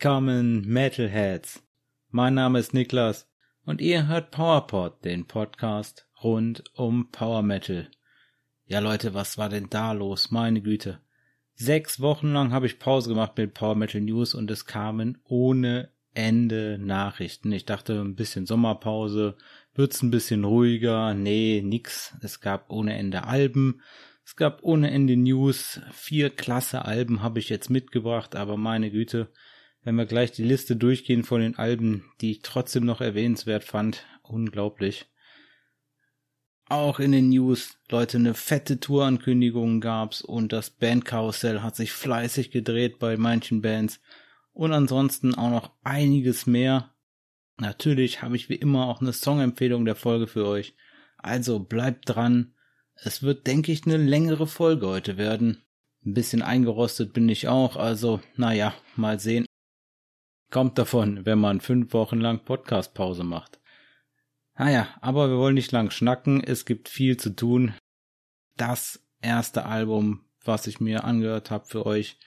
Willkommen, Metalheads! Mein Name ist Niklas und ihr hört PowerPod, den Podcast rund um Power Metal. Ja Leute, was war denn da los? Meine Güte. Sechs Wochen lang habe ich Pause gemacht mit Power Metal News und es kamen ohne Ende Nachrichten. Ich dachte, ein bisschen Sommerpause, wird's ein bisschen ruhiger. Nee, nix. Es gab ohne Ende Alben. Es gab ohne Ende News. Vier klasse Alben habe ich jetzt mitgebracht, aber meine Güte, wenn wir gleich die Liste durchgehen von den Alben, die ich trotzdem noch erwähnenswert fand, unglaublich. Auch in den News, Leute, eine fette Tourankündigung gab's und das Bandkarussell hat sich fleißig gedreht bei manchen Bands und ansonsten auch noch einiges mehr. Natürlich habe ich wie immer auch eine Songempfehlung der Folge für euch. Also bleibt dran. Es wird, denke ich, eine längere Folge heute werden. Ein bisschen eingerostet bin ich auch, also naja, mal sehen. Kommt davon, wenn man fünf Wochen lang Podcast-Pause macht. Naja, aber wir wollen nicht lang schnacken, es gibt viel zu tun. Das erste Album, was ich mir angehört habe für euch,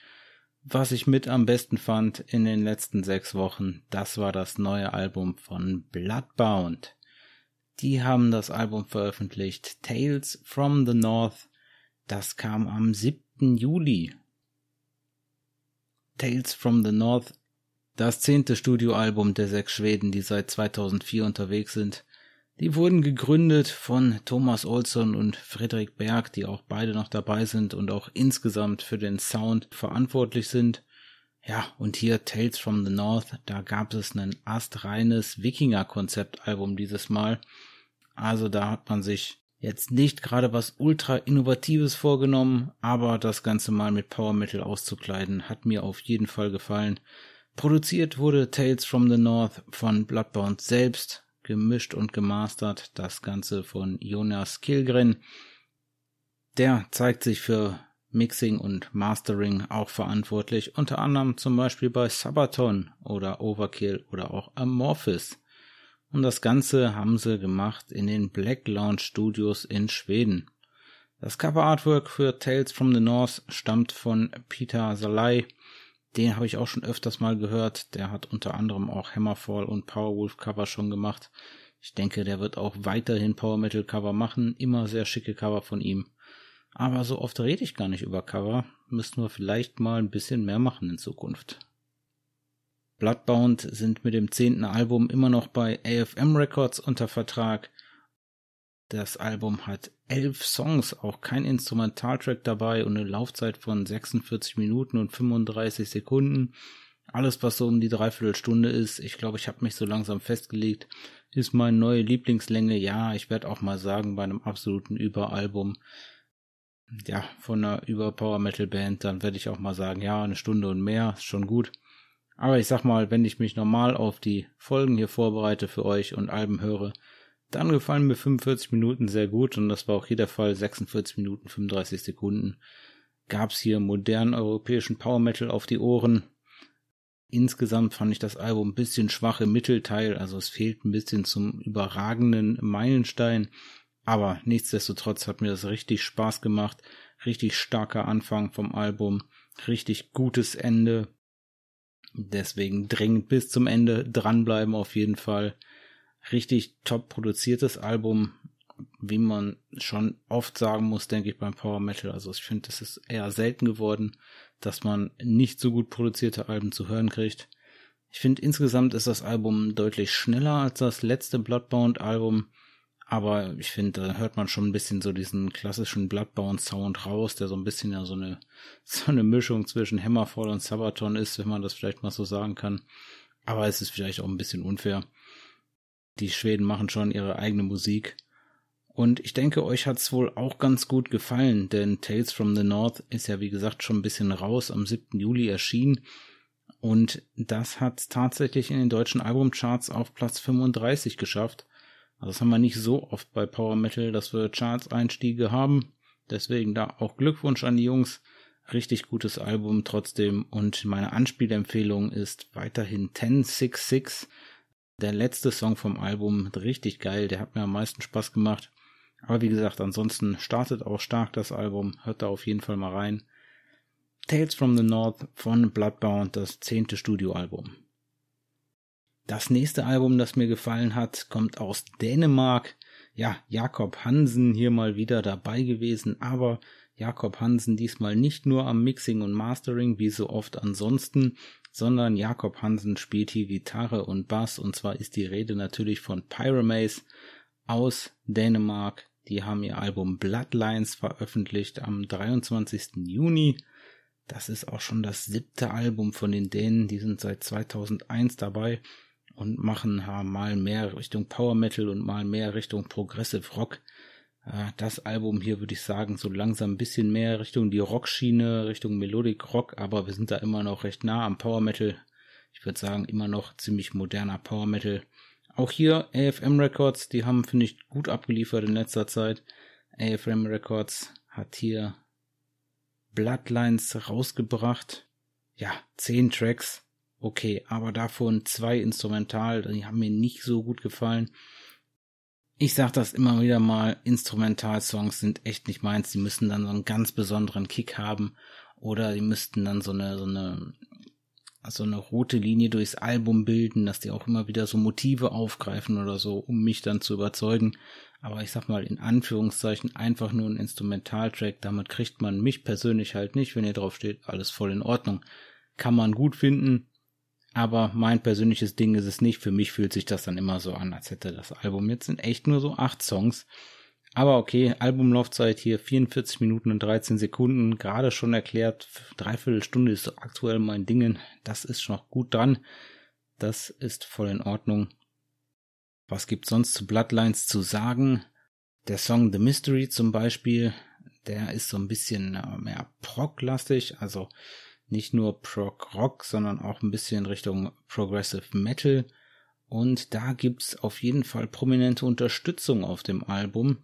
was ich mit am besten fand in den letzten sechs Wochen, das war das neue Album von Bloodbound. Die haben das Album veröffentlicht, Tales from the North. Das kam am 7. Juli. Tales from the North das zehnte Studioalbum der sechs Schweden, die seit 2004 unterwegs sind. Die wurden gegründet von Thomas Olsson und Friedrich Berg, die auch beide noch dabei sind und auch insgesamt für den Sound verantwortlich sind. Ja, und hier Tales from the North, da gab es ein astreines Wikinger-Konzeptalbum dieses Mal. Also da hat man sich jetzt nicht gerade was ultra innovatives vorgenommen, aber das Ganze mal mit Power Metal auszukleiden, hat mir auf jeden Fall gefallen. Produziert wurde Tales from the North von Bloodbound selbst, gemischt und gemastert das Ganze von Jonas Kilgren. Der zeigt sich für Mixing und Mastering auch verantwortlich, unter anderem zum Beispiel bei Sabaton oder Overkill oder auch Amorphis. Und das Ganze haben sie gemacht in den Black Launch Studios in Schweden. Das Cover Artwork für Tales from the North stammt von Peter Salai, den habe ich auch schon öfters mal gehört. Der hat unter anderem auch Hammerfall und Powerwolf Cover schon gemacht. Ich denke, der wird auch weiterhin Power Metal Cover machen. Immer sehr schicke Cover von ihm. Aber so oft rede ich gar nicht über Cover. Müssten wir vielleicht mal ein bisschen mehr machen in Zukunft. Bloodbound sind mit dem zehnten Album immer noch bei AFM Records unter Vertrag. Das Album hat elf Songs, auch kein Instrumentaltrack dabei und eine Laufzeit von 46 Minuten und 35 Sekunden. Alles, was so um die Dreiviertelstunde ist, ich glaube, ich habe mich so langsam festgelegt, ist meine neue Lieblingslänge. Ja, ich werde auch mal sagen, bei einem absoluten Überalbum, ja, von einer Überpower Metal Band, dann werde ich auch mal sagen, ja, eine Stunde und mehr ist schon gut. Aber ich sag mal, wenn ich mich normal auf die Folgen hier vorbereite für euch und Alben höre, dann gefallen mir 45 Minuten sehr gut und das war auch hier der Fall. 46 Minuten 35 Sekunden gab's hier modernen europäischen Power Metal auf die Ohren. Insgesamt fand ich das Album ein bisschen schwach im Mittelteil, also es fehlt ein bisschen zum überragenden Meilenstein. Aber nichtsdestotrotz hat mir das richtig Spaß gemacht. Richtig starker Anfang vom Album. Richtig gutes Ende. Deswegen dringend bis zum Ende dranbleiben auf jeden Fall richtig top produziertes Album, wie man schon oft sagen muss, denke ich, beim Power Metal. Also ich finde, es ist eher selten geworden, dass man nicht so gut produzierte Alben zu hören kriegt. Ich finde, insgesamt ist das Album deutlich schneller als das letzte Bloodbound-Album. Aber ich finde, da hört man schon ein bisschen so diesen klassischen Bloodbound-Sound raus, der so ein bisschen ja so eine, so eine Mischung zwischen Hammerfall und Sabaton ist, wenn man das vielleicht mal so sagen kann. Aber es ist vielleicht auch ein bisschen unfair. Die Schweden machen schon ihre eigene Musik. Und ich denke, euch hat's wohl auch ganz gut gefallen, denn Tales from the North ist ja wie gesagt schon ein bisschen raus, am 7. Juli erschienen. Und das hat tatsächlich in den deutschen Albumcharts auf Platz 35 geschafft. Also das haben wir nicht so oft bei Power Metal, dass wir Charts-Einstiege haben. Deswegen da auch Glückwunsch an die Jungs. Richtig gutes Album trotzdem. Und meine Anspielempfehlung ist weiterhin 1066 der letzte Song vom Album, richtig geil, der hat mir am meisten Spaß gemacht. Aber wie gesagt, ansonsten startet auch stark das Album, hört da auf jeden Fall mal rein. Tales from the North von Bloodbound, das zehnte Studioalbum. Das nächste Album, das mir gefallen hat, kommt aus Dänemark. Ja, Jakob Hansen hier mal wieder dabei gewesen, aber Jakob Hansen diesmal nicht nur am Mixing und Mastering wie so oft ansonsten, sondern Jakob Hansen spielt hier Gitarre und Bass und zwar ist die Rede natürlich von Pyramaze aus Dänemark. Die haben ihr Album Bloodlines veröffentlicht am 23. Juni. Das ist auch schon das siebte Album von den Dänen. Die sind seit 2001 dabei und machen mal mehr Richtung Power Metal und mal mehr Richtung Progressive Rock. Das Album hier würde ich sagen, so langsam ein bisschen mehr Richtung die Rockschiene, Richtung Melodic Rock, aber wir sind da immer noch recht nah am Power Metal. Ich würde sagen, immer noch ziemlich moderner Power Metal. Auch hier AFM Records, die haben, finde ich, gut abgeliefert in letzter Zeit. AFM Records hat hier Bloodlines rausgebracht. Ja, zehn Tracks. Okay, aber davon zwei instrumental, die haben mir nicht so gut gefallen. Ich sag das immer wieder mal, Instrumentalsongs sind echt nicht meins. Die müssen dann so einen ganz besonderen Kick haben oder die müssten dann so eine, so eine, so eine rote Linie durchs Album bilden, dass die auch immer wieder so Motive aufgreifen oder so, um mich dann zu überzeugen. Aber ich sag mal in Anführungszeichen einfach nur ein Instrumentaltrack, damit kriegt man mich persönlich halt nicht, wenn ihr drauf steht, alles voll in Ordnung. Kann man gut finden, aber mein persönliches Ding ist es nicht. Für mich fühlt sich das dann immer so an, als hätte das Album jetzt in echt nur so acht Songs. Aber okay, Albumlaufzeit hier 44 Minuten und 13 Sekunden. Gerade schon erklärt, dreiviertel Stunde ist aktuell mein Dingen. Das ist noch gut dran. Das ist voll in Ordnung. Was gibt's sonst zu Bloodlines zu sagen? Der Song The Mystery zum Beispiel, der ist so ein bisschen äh, mehr prog-lastig, also nicht nur Prog Rock, sondern auch ein bisschen Richtung Progressive Metal. Und da gibt's auf jeden Fall prominente Unterstützung auf dem Album.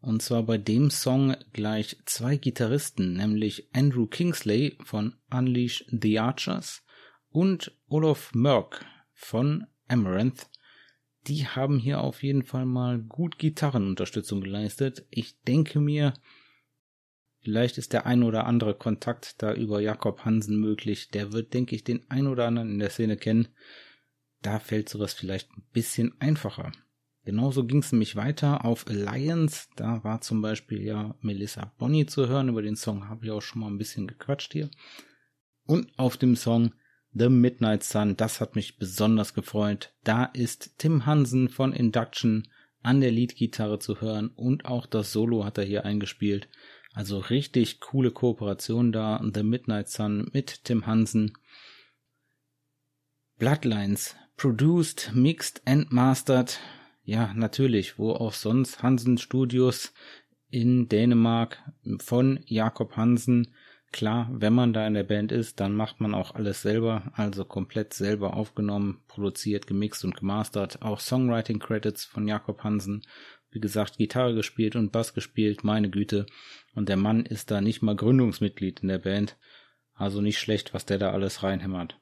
Und zwar bei dem Song gleich zwei Gitarristen, nämlich Andrew Kingsley von Unleash the Archers und Olaf Merck von Amaranth. Die haben hier auf jeden Fall mal gut Gitarrenunterstützung geleistet. Ich denke mir, Vielleicht ist der ein oder andere Kontakt da über Jakob Hansen möglich. Der wird, denke ich, den ein oder anderen in der Szene kennen. Da fällt sowas vielleicht ein bisschen einfacher. Genauso ging es nämlich weiter auf Alliance. Da war zum Beispiel ja Melissa Bonny zu hören. Über den Song habe ich auch schon mal ein bisschen gequatscht hier. Und auf dem Song The Midnight Sun, das hat mich besonders gefreut. Da ist Tim Hansen von Induction an der Leadgitarre zu hören und auch das Solo hat er hier eingespielt. Also richtig coole Kooperation da. The Midnight Sun mit Tim Hansen. Bloodlines. Produced, mixed and mastered. Ja, natürlich. Wo auch sonst. Hansen Studios in Dänemark von Jakob Hansen. Klar, wenn man da in der Band ist, dann macht man auch alles selber, also komplett selber aufgenommen, produziert, gemixt und gemastert. Auch Songwriting Credits von Jakob Hansen wie gesagt, Gitarre gespielt und Bass gespielt, meine Güte. Und der Mann ist da nicht mal Gründungsmitglied in der Band. Also nicht schlecht, was der da alles reinhämmert.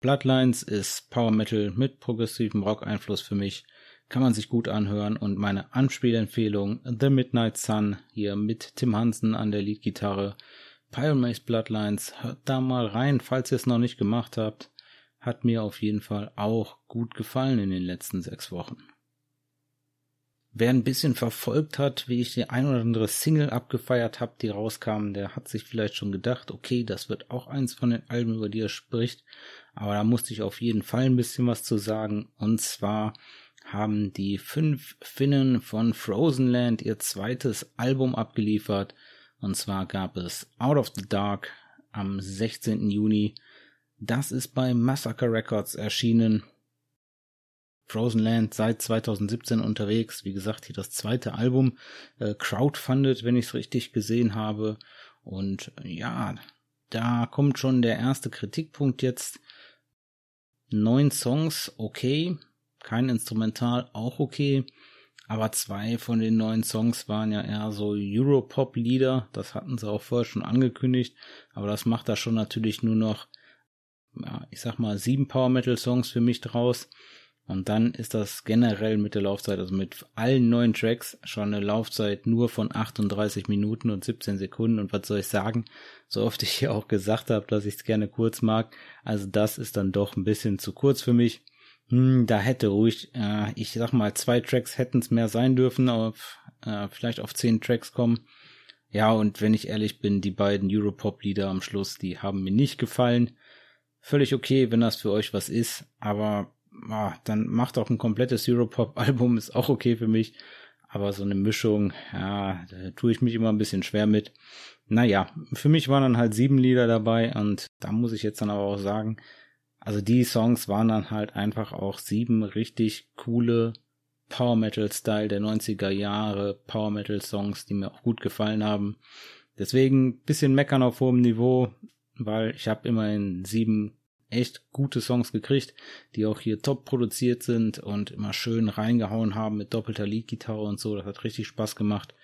Bloodlines ist Power Metal mit progressivem Rock-Einfluss für mich. Kann man sich gut anhören und meine Anspielempfehlung The Midnight Sun hier mit Tim Hansen an der Leadgitarre. Pyramace Bloodlines, hört da mal rein, falls ihr es noch nicht gemacht habt. Hat mir auf jeden Fall auch gut gefallen in den letzten sechs Wochen. Wer ein bisschen verfolgt hat, wie ich die ein oder andere Single abgefeiert habe, die rauskamen, der hat sich vielleicht schon gedacht, okay, das wird auch eins von den Alben, über die er spricht. Aber da musste ich auf jeden Fall ein bisschen was zu sagen. Und zwar haben die fünf Finnen von Frozenland ihr zweites Album abgeliefert. Und zwar gab es Out of the Dark am 16. Juni. Das ist bei Massacre Records erschienen Frozen Land seit 2017 unterwegs. Wie gesagt, hier das zweite Album, äh, crowdfunded, wenn ich es richtig gesehen habe. Und äh, ja, da kommt schon der erste Kritikpunkt jetzt. Neun Songs, okay. Kein Instrumental, auch okay. Aber zwei von den neuen Songs waren ja eher so Europop-Lieder. Das hatten sie auch vorher schon angekündigt. Aber das macht da schon natürlich nur noch, ja, ich sag mal, sieben Power Metal Songs für mich draus. Und dann ist das generell mit der Laufzeit, also mit allen neuen Tracks, schon eine Laufzeit nur von 38 Minuten und 17 Sekunden. Und was soll ich sagen? So oft ich hier auch gesagt habe, dass ich es gerne kurz mag. Also das ist dann doch ein bisschen zu kurz für mich. Hm, da hätte ruhig, äh, ich sag mal, zwei Tracks hätten es mehr sein dürfen, auf, äh, vielleicht auf zehn Tracks kommen. Ja, und wenn ich ehrlich bin, die beiden Europop-Lieder am Schluss, die haben mir nicht gefallen. Völlig okay, wenn das für euch was ist, aber ah, dann macht auch ein komplettes Europop-Album, ist auch okay für mich. Aber so eine Mischung, ja, da tue ich mich immer ein bisschen schwer mit. Naja, für mich waren dann halt sieben Lieder dabei und da muss ich jetzt dann aber auch sagen, also die Songs waren dann halt einfach auch sieben richtig coole Power Metal Style der 90er Jahre, Power Metal Songs, die mir auch gut gefallen haben. Deswegen bisschen meckern auf hohem Niveau, weil ich habe immerhin sieben echt gute Songs gekriegt, die auch hier top produziert sind und immer schön reingehauen haben mit doppelter Leadgitarre und so. Das hat richtig Spaß gemacht.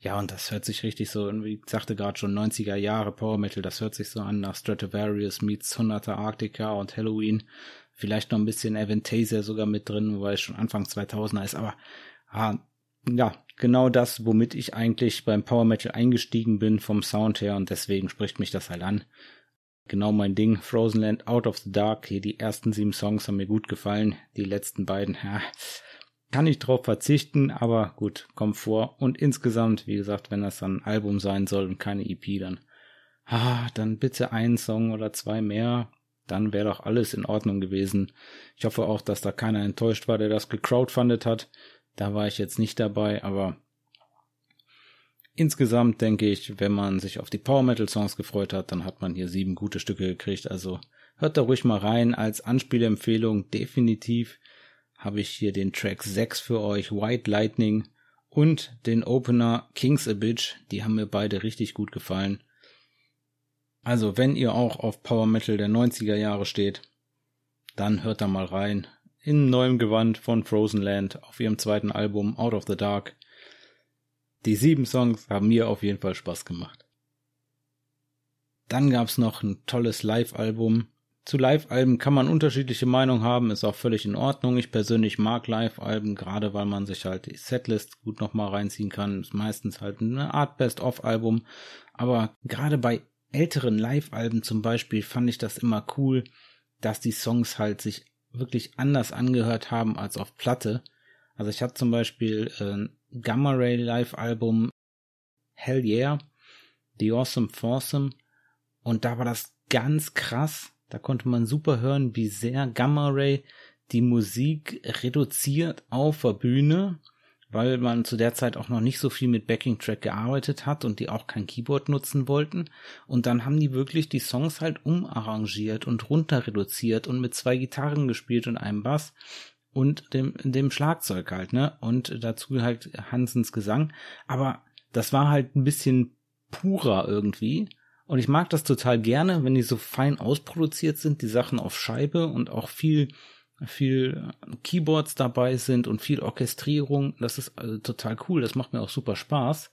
Ja, und das hört sich richtig so, wie ich sagte gerade schon, 90er Jahre Power Metal, das hört sich so an nach Stratovarius meets 100er Arctica und Halloween vielleicht noch ein bisschen Aventasia sogar mit drin, wobei es schon Anfang 2000er ist, aber ah, ja, genau das, womit ich eigentlich beim Power Metal eingestiegen bin vom Sound her und deswegen spricht mich das halt an. Genau mein Ding, Frozen Land, Out of the Dark, hier die ersten sieben Songs haben mir gut gefallen, die letzten beiden, ja, kann ich drauf verzichten, aber gut, kommt vor. Und insgesamt, wie gesagt, wenn das dann ein Album sein soll und keine EP, dann, ah, dann bitte einen Song oder zwei mehr dann wäre doch alles in Ordnung gewesen. Ich hoffe auch, dass da keiner enttäuscht war, der das gecrowdfundet hat. Da war ich jetzt nicht dabei, aber insgesamt denke ich, wenn man sich auf die Power Metal Songs gefreut hat, dann hat man hier sieben gute Stücke gekriegt. Also hört da ruhig mal rein. Als Anspielempfehlung definitiv habe ich hier den Track 6 für euch, White Lightning und den Opener Kings a Bitch. Die haben mir beide richtig gut gefallen. Also, wenn ihr auch auf Power Metal der 90er Jahre steht, dann hört da mal rein. In neuem Gewand von Frozen Land auf ihrem zweiten Album Out of the Dark. Die sieben Songs haben mir auf jeden Fall Spaß gemacht. Dann gab's noch ein tolles Live-Album. Zu Live-Alben kann man unterschiedliche Meinungen haben, ist auch völlig in Ordnung. Ich persönlich mag Live-Alben, gerade weil man sich halt die Setlist gut nochmal reinziehen kann. Ist meistens halt eine Art Best-of-Album. Aber gerade bei älteren Live-Alben zum Beispiel fand ich das immer cool, dass die Songs halt sich wirklich anders angehört haben als auf Platte. Also ich habe zum Beispiel äh, Gamma Ray Live-Album Hell Yeah, The Awesome Foursome und da war das ganz krass. Da konnte man super hören, wie sehr Gamma Ray die Musik reduziert auf der Bühne weil man zu der Zeit auch noch nicht so viel mit Backing Track gearbeitet hat und die auch kein Keyboard nutzen wollten. Und dann haben die wirklich die Songs halt umarrangiert und runter reduziert und mit zwei Gitarren gespielt und einem Bass und dem, dem Schlagzeug halt, ne? Und dazu halt Hansens Gesang. Aber das war halt ein bisschen purer irgendwie. Und ich mag das total gerne, wenn die so fein ausproduziert sind, die Sachen auf Scheibe und auch viel viel Keyboards dabei sind und viel Orchestrierung. Das ist also total cool. Das macht mir auch super Spaß.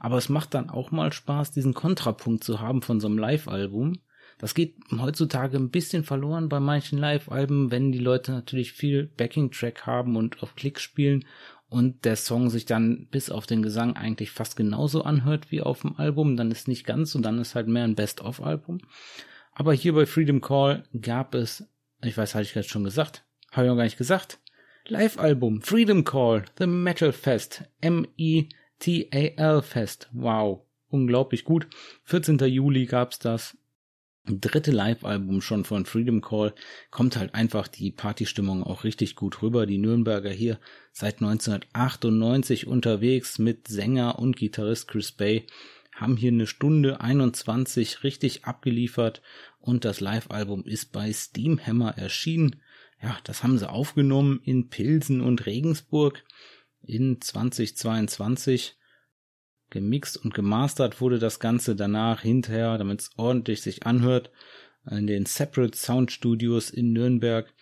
Aber es macht dann auch mal Spaß, diesen Kontrapunkt zu haben von so einem Live-Album. Das geht heutzutage ein bisschen verloren bei manchen Live-Alben, wenn die Leute natürlich viel Backing-Track haben und auf Klick spielen und der Song sich dann bis auf den Gesang eigentlich fast genauso anhört wie auf dem Album, dann ist nicht ganz und dann ist halt mehr ein Best-of-Album. Aber hier bei Freedom Call gab es, ich weiß, hatte ich jetzt schon gesagt, habe ich noch gar nicht gesagt. Live-Album Freedom Call, The Metal Fest, M-I-T-A-L Fest. Wow, unglaublich gut. 14. Juli gab's das. Dritte Live-Album schon von Freedom Call. Kommt halt einfach die Partystimmung auch richtig gut rüber. Die Nürnberger hier seit 1998 unterwegs mit Sänger und Gitarrist Chris Bay haben hier eine Stunde 21 richtig abgeliefert und das Live-Album ist bei Steamhammer erschienen ja, das haben sie aufgenommen in Pilsen und Regensburg in 2022. Gemixt und gemastert wurde das Ganze danach hinterher, damit es ordentlich sich anhört, in den Separate Sound Studios in Nürnberg.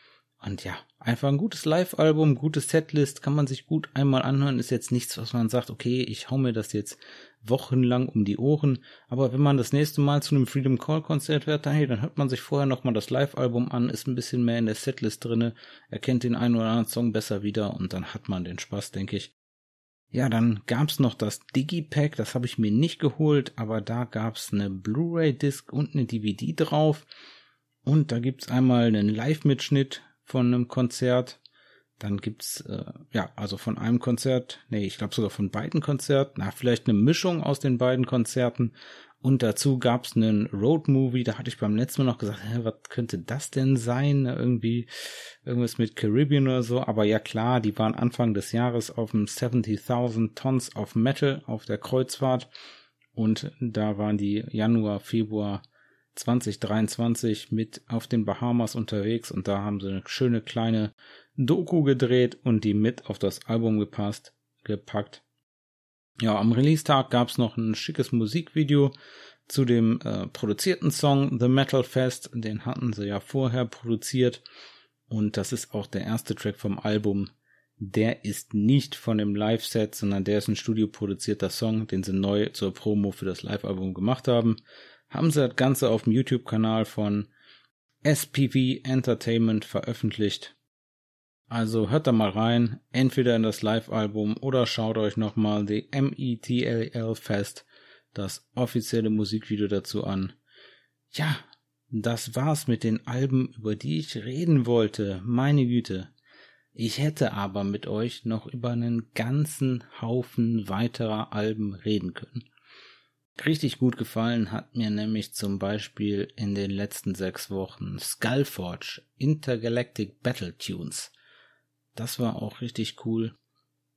Und ja, einfach ein gutes Live-Album, gutes Setlist, kann man sich gut einmal anhören. Ist jetzt nichts, was man sagt, okay, ich hau mir das jetzt wochenlang um die Ohren. Aber wenn man das nächste Mal zu einem Freedom Call Konzert hört, hey, dann hört man sich vorher nochmal das Live-Album an, ist ein bisschen mehr in der Setlist drinne, erkennt den einen oder anderen Song besser wieder und dann hat man den Spaß, denke ich. Ja, dann gab's noch das Digipack, das habe ich mir nicht geholt, aber da gab's eine Blu-ray-Disc und eine DVD drauf. Und da gibt's einmal einen Live-Mitschnitt von einem Konzert. Dann gibt's äh, ja also von einem Konzert, nee, ich glaube sogar von beiden Konzerten, na vielleicht eine Mischung aus den beiden Konzerten. Und dazu gab's einen Road Movie, da hatte ich beim letzten Mal noch gesagt, hä, was könnte das denn sein? Irgendwie irgendwas mit Caribbean oder so. Aber ja klar, die waren Anfang des Jahres auf dem 70.000 Tons of Metal auf der Kreuzfahrt. Und da waren die Januar, Februar 2023 mit auf den Bahamas unterwegs und da haben sie eine schöne kleine Doku gedreht und die mit auf das Album gepasst, gepackt. Ja, am Release-Tag gab's noch ein schickes Musikvideo zu dem äh, produzierten Song The Metal Fest. Den hatten sie ja vorher produziert und das ist auch der erste Track vom Album. Der ist nicht von dem Live-Set, sondern der ist ein studioproduzierter Song, den sie neu zur Promo für das Live-Album gemacht haben haben sie das Ganze auf dem YouTube-Kanal von SPV Entertainment veröffentlicht. Also hört da mal rein, entweder in das Live-Album oder schaut euch nochmal die METLL Fest, das offizielle Musikvideo dazu an. Ja, das war's mit den Alben, über die ich reden wollte, meine Güte. Ich hätte aber mit euch noch über einen ganzen Haufen weiterer Alben reden können. Richtig gut gefallen hat mir nämlich zum Beispiel in den letzten sechs Wochen Skullforge Intergalactic Battle Tunes. Das war auch richtig cool.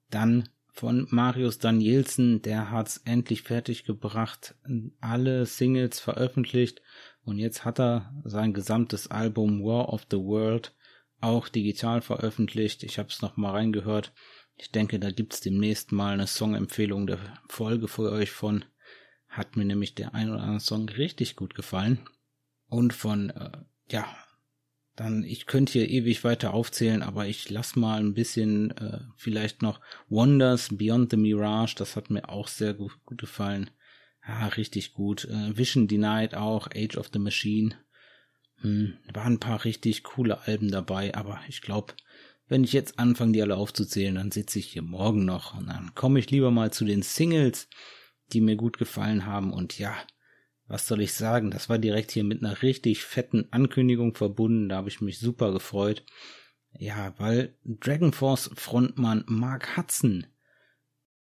Dann von Marius Danielsen, der hat's endlich fertig gebracht, alle Singles veröffentlicht und jetzt hat er sein gesamtes Album War of the World auch digital veröffentlicht. Ich habe es noch mal reingehört. Ich denke, da gibt's demnächst mal eine Songempfehlung der Folge für euch von hat mir nämlich der ein oder andere Song richtig gut gefallen. Und von, äh, ja, dann, ich könnte hier ewig weiter aufzählen, aber ich lass mal ein bisschen, äh, vielleicht noch Wonders Beyond the Mirage, das hat mir auch sehr gut, gut gefallen. Ja, richtig gut. Äh, Vision Denied auch, Age of the Machine. Hm, waren ein paar richtig coole Alben dabei, aber ich glaube, wenn ich jetzt anfange, die alle aufzuzählen, dann sitze ich hier morgen noch und dann komme ich lieber mal zu den Singles die mir gut gefallen haben. Und ja, was soll ich sagen? Das war direkt hier mit einer richtig fetten Ankündigung verbunden. Da habe ich mich super gefreut. Ja, weil Dragon Force Frontmann Mark Hudson,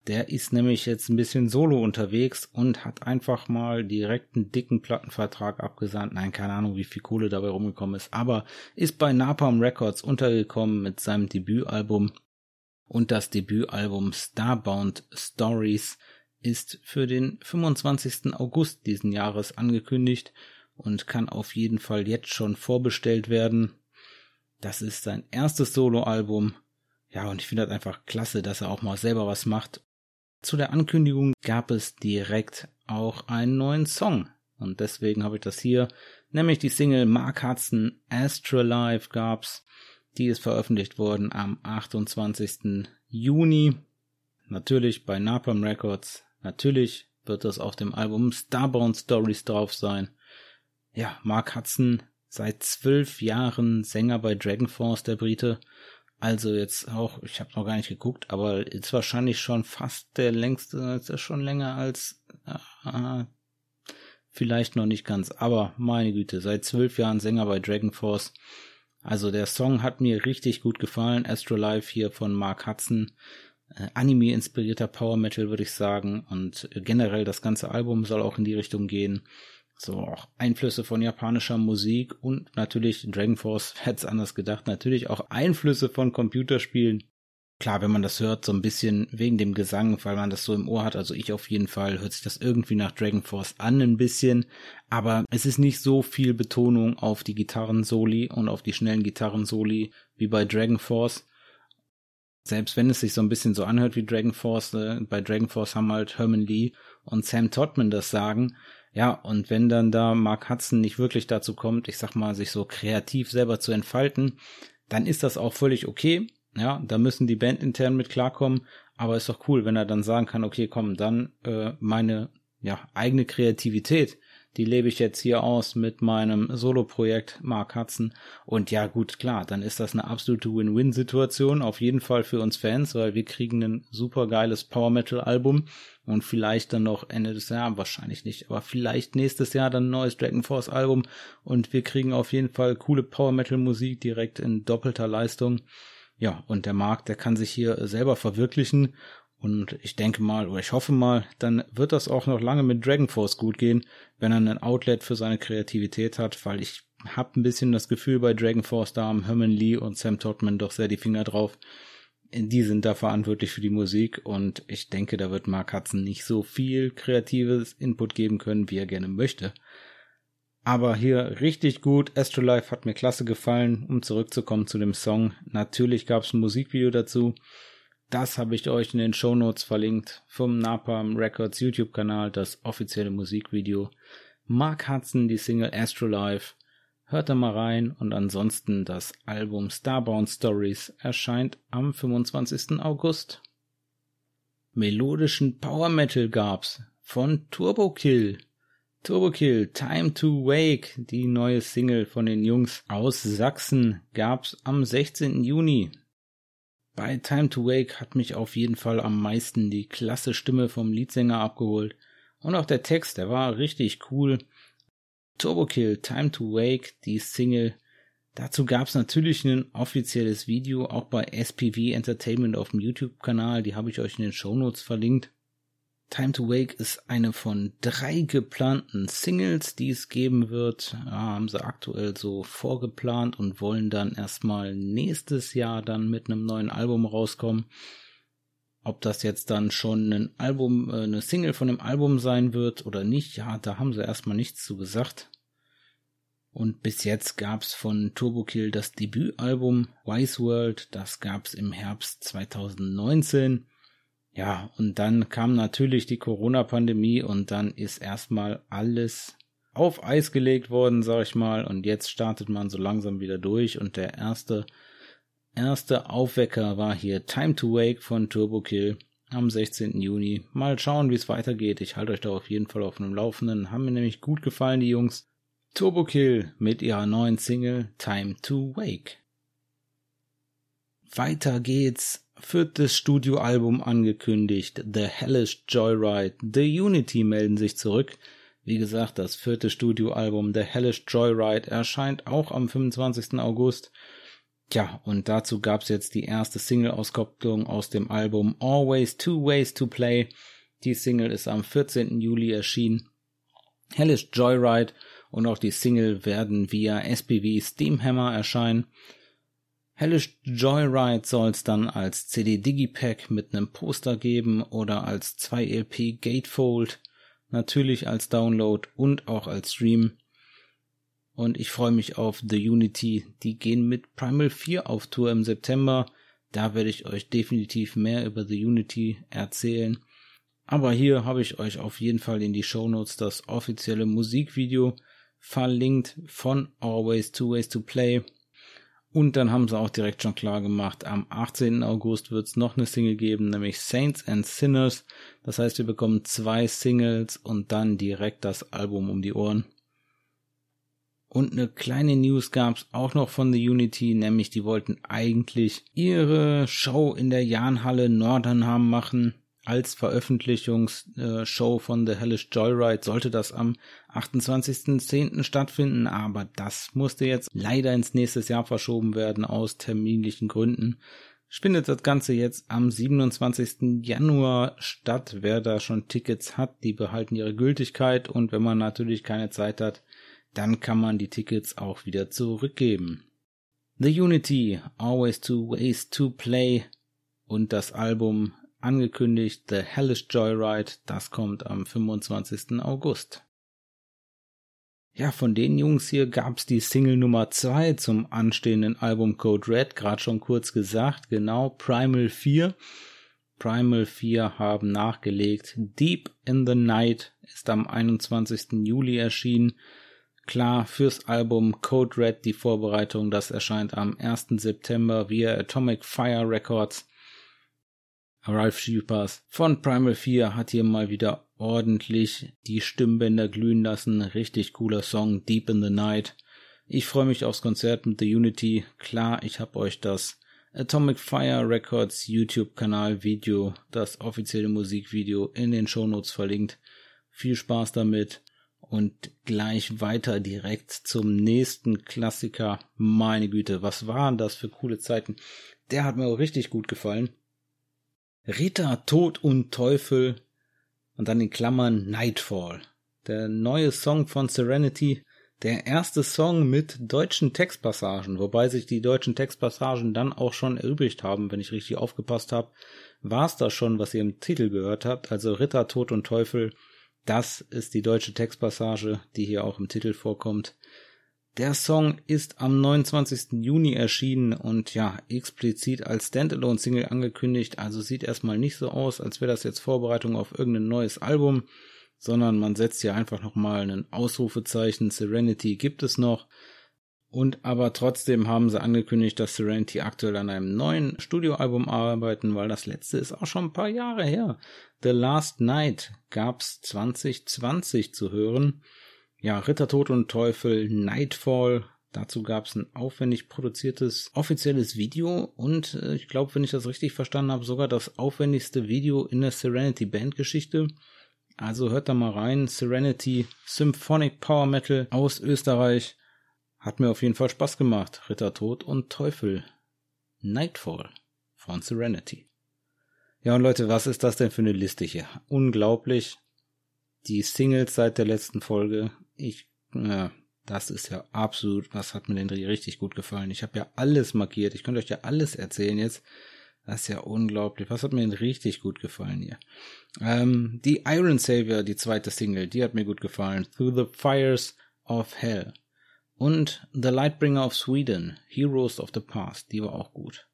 der ist nämlich jetzt ein bisschen solo unterwegs und hat einfach mal direkt einen dicken Plattenvertrag abgesandt. Nein, keine Ahnung, wie viel Kohle dabei rumgekommen ist, aber ist bei Napalm Records untergekommen mit seinem Debütalbum und das Debütalbum Starbound Stories ist für den 25. August diesen Jahres angekündigt und kann auf jeden Fall jetzt schon vorbestellt werden. Das ist sein erstes Soloalbum. Ja, und ich finde das einfach klasse, dass er auch mal selber was macht. Zu der Ankündigung gab es direkt auch einen neuen Song. Und deswegen habe ich das hier, nämlich die Single Mark Hudson Astralife gab's. Die ist veröffentlicht worden am 28. Juni. Natürlich bei Napalm Records Natürlich wird das auf dem Album Starbound Stories drauf sein. Ja, Mark Hudson, seit zwölf Jahren Sänger bei Dragon Force, der Brite. Also jetzt auch, ich habe noch gar nicht geguckt, aber ist wahrscheinlich schon fast der längste, ist er schon länger als, äh, vielleicht noch nicht ganz, aber meine Güte, seit zwölf Jahren Sänger bei Dragon Force. Also der Song hat mir richtig gut gefallen, Astrolife hier von Mark Hudson Anime-inspirierter Power Metal, würde ich sagen. Und generell das ganze Album soll auch in die Richtung gehen. So auch Einflüsse von japanischer Musik und natürlich Dragon Force, hätte es anders gedacht, natürlich auch Einflüsse von Computerspielen. Klar, wenn man das hört, so ein bisschen wegen dem Gesang, weil man das so im Ohr hat, also ich auf jeden Fall, hört sich das irgendwie nach Dragon Force an ein bisschen, aber es ist nicht so viel Betonung auf die Gitarren-Soli und auf die schnellen Gitarren-Soli wie bei Dragon Force selbst wenn es sich so ein bisschen so anhört wie Dragon Force, äh, bei Dragon Force haben halt Herman Lee und Sam Todman das sagen. Ja, und wenn dann da Mark Hudson nicht wirklich dazu kommt, ich sag mal, sich so kreativ selber zu entfalten, dann ist das auch völlig okay. Ja, da müssen die Band intern mit klarkommen, aber ist doch cool, wenn er dann sagen kann, okay, komm, dann äh, meine ja, eigene Kreativität, die lebe ich jetzt hier aus mit meinem Solo-Projekt Mark Hudson. Und ja, gut, klar, dann ist das eine absolute Win-Win-Situation, auf jeden Fall für uns Fans, weil wir kriegen ein super geiles Power-Metal-Album und vielleicht dann noch Ende des Jahres, wahrscheinlich nicht, aber vielleicht nächstes Jahr dann ein neues Dragon Force Album und wir kriegen auf jeden Fall coole Power-Metal-Musik direkt in doppelter Leistung. Ja, und der Markt, der kann sich hier selber verwirklichen und ich denke mal, oder ich hoffe mal, dann wird das auch noch lange mit Dragon Force gut gehen, wenn er ein Outlet für seine Kreativität hat, weil ich habe ein bisschen das Gefühl bei Dragon Force, da haben Herman Lee und Sam Todman doch sehr die Finger drauf. Die sind da verantwortlich für die Musik und ich denke, da wird Mark Hudson nicht so viel kreatives Input geben können, wie er gerne möchte. Aber hier richtig gut. Astrolife hat mir klasse gefallen. Um zurückzukommen zu dem Song. Natürlich gab es ein Musikvideo dazu. Das habe ich euch in den Show Notes verlinkt vom Napalm Records YouTube-Kanal, das offizielle Musikvideo. Mark Hudson, die Single Astrolife. Hört da mal rein und ansonsten das Album Starbound Stories erscheint am 25. August. Melodischen Power Metal gab's von Turbo Kill. Turbo Kill, Time to Wake, die neue Single von den Jungs aus Sachsen, gab's am 16. Juni. Bei Time to Wake hat mich auf jeden Fall am meisten die klasse Stimme vom Leadsänger abgeholt. Und auch der Text, der war richtig cool. Turbo Kill, Time to Wake, die Single. Dazu gab's natürlich ein offizielles Video, auch bei SPV Entertainment auf dem YouTube-Kanal. Die habe ich euch in den Show Notes verlinkt. Time to Wake ist eine von drei geplanten Singles, die es geben wird. Ja, haben sie aktuell so vorgeplant und wollen dann erstmal nächstes Jahr dann mit einem neuen Album rauskommen. Ob das jetzt dann schon ein Album, äh, eine Single von dem Album sein wird oder nicht, ja, da haben sie erstmal nichts zu gesagt. Und bis jetzt gab's von Turbo Kill das Debütalbum Wise World, das gab's im Herbst 2019. Ja, und dann kam natürlich die Corona-Pandemie und dann ist erstmal alles auf Eis gelegt worden, sag ich mal, und jetzt startet man so langsam wieder durch und der erste erste Aufwecker war hier Time to Wake von Turbo Kill am 16. Juni. Mal schauen, wie es weitergeht. Ich halte euch da auf jeden Fall auf dem Laufenden. Haben mir nämlich gut gefallen, die Jungs. Turbo Kill mit ihrer neuen Single Time to Wake. Weiter geht's viertes Studioalbum angekündigt. The Hellish Joyride. The Unity melden sich zurück. Wie gesagt, das vierte Studioalbum The Hellish Joyride erscheint auch am 25. August. Tja, und dazu gab's jetzt die erste Single-Auskopplung aus dem Album Always Two Ways to Play. Die Single ist am 14. Juli erschienen. Hellish Joyride und auch die Single werden via SPV Steamhammer erscheinen. Hellish Joyride soll es dann als CD Digipack mit einem Poster geben oder als 2 LP Gatefold, natürlich als Download und auch als Stream. Und ich freue mich auf The Unity. Die gehen mit Primal 4 auf Tour im September. Da werde ich euch definitiv mehr über The Unity erzählen. Aber hier habe ich euch auf jeden Fall in die Show Notes das offizielle Musikvideo verlinkt von Always Two Ways to Play. Und dann haben sie auch direkt schon klar gemacht, am 18. August wird es noch eine Single geben, nämlich Saints and Sinners. Das heißt, wir bekommen zwei Singles und dann direkt das Album um die Ohren. Und eine kleine News gab's auch noch von The Unity, nämlich die wollten eigentlich ihre Show in der Jahnhalle Nordernham machen als Veröffentlichungsshow von The Hellish Joyride sollte das am 28.10. stattfinden, aber das musste jetzt leider ins nächste Jahr verschoben werden aus terminlichen Gründen. Findet das Ganze jetzt am 27. Januar statt. Wer da schon Tickets hat, die behalten ihre Gültigkeit und wenn man natürlich keine Zeit hat, dann kann man die Tickets auch wieder zurückgeben. The Unity, Always Two Ways to Play und das Album angekündigt The Hellish Joyride, das kommt am 25. August. Ja, von den Jungs hier gab's die Single Nummer 2 zum anstehenden Album Code Red, gerade schon kurz gesagt, genau, Primal 4. Primal 4 haben nachgelegt. Deep in the Night ist am 21. Juli erschienen. Klar, fürs Album Code Red die Vorbereitung, das erscheint am 1. September via Atomic Fire Records. Ralph Schiepers von Primal 4 hat hier mal wieder ordentlich die Stimmbänder glühen lassen. Richtig cooler Song, Deep in the Night. Ich freue mich aufs Konzert mit The Unity. Klar, ich habe euch das Atomic Fire Records YouTube-Kanal Video, das offizielle Musikvideo in den Shownotes verlinkt. Viel Spaß damit und gleich weiter direkt zum nächsten Klassiker. Meine Güte, was waren das für coole Zeiten? Der hat mir auch richtig gut gefallen. Ritter, Tod und Teufel und dann in Klammern Nightfall. Der neue Song von Serenity, der erste Song mit deutschen Textpassagen, wobei sich die deutschen Textpassagen dann auch schon erübrigt haben, wenn ich richtig aufgepasst habe, war es das schon, was ihr im Titel gehört habt, also Ritter, Tod und Teufel, das ist die deutsche Textpassage, die hier auch im Titel vorkommt. Der Song ist am 29. Juni erschienen und ja, explizit als Standalone-Single angekündigt, also sieht erstmal nicht so aus, als wäre das jetzt Vorbereitung auf irgendein neues Album, sondern man setzt hier einfach nochmal ein Ausrufezeichen, Serenity gibt es noch. Und aber trotzdem haben sie angekündigt, dass Serenity aktuell an einem neuen Studioalbum arbeiten, weil das letzte ist auch schon ein paar Jahre her. The Last Night gab's 2020 zu hören ja, Ritter Tod und Teufel, Nightfall. Dazu gab es ein aufwendig produziertes offizielles Video und äh, ich glaube, wenn ich das richtig verstanden habe, sogar das aufwendigste Video in der Serenity Band Geschichte. Also hört da mal rein. Serenity Symphonic Power Metal aus Österreich. Hat mir auf jeden Fall Spaß gemacht. Ritter Tod und Teufel. Nightfall von Serenity. Ja, und Leute, was ist das denn für eine Liste hier? Unglaublich. Die Singles seit der letzten Folge ich, ja, das ist ja absolut, was hat mir denn richtig gut gefallen. Ich habe ja alles markiert. Ich könnte euch ja alles erzählen jetzt. Das ist ja unglaublich. Was hat mir denn richtig gut gefallen hier? Ähm, die Iron Savior, die zweite Single, die hat mir gut gefallen. Through the Fires of Hell. Und The Lightbringer of Sweden, Heroes of the Past, die war auch gut.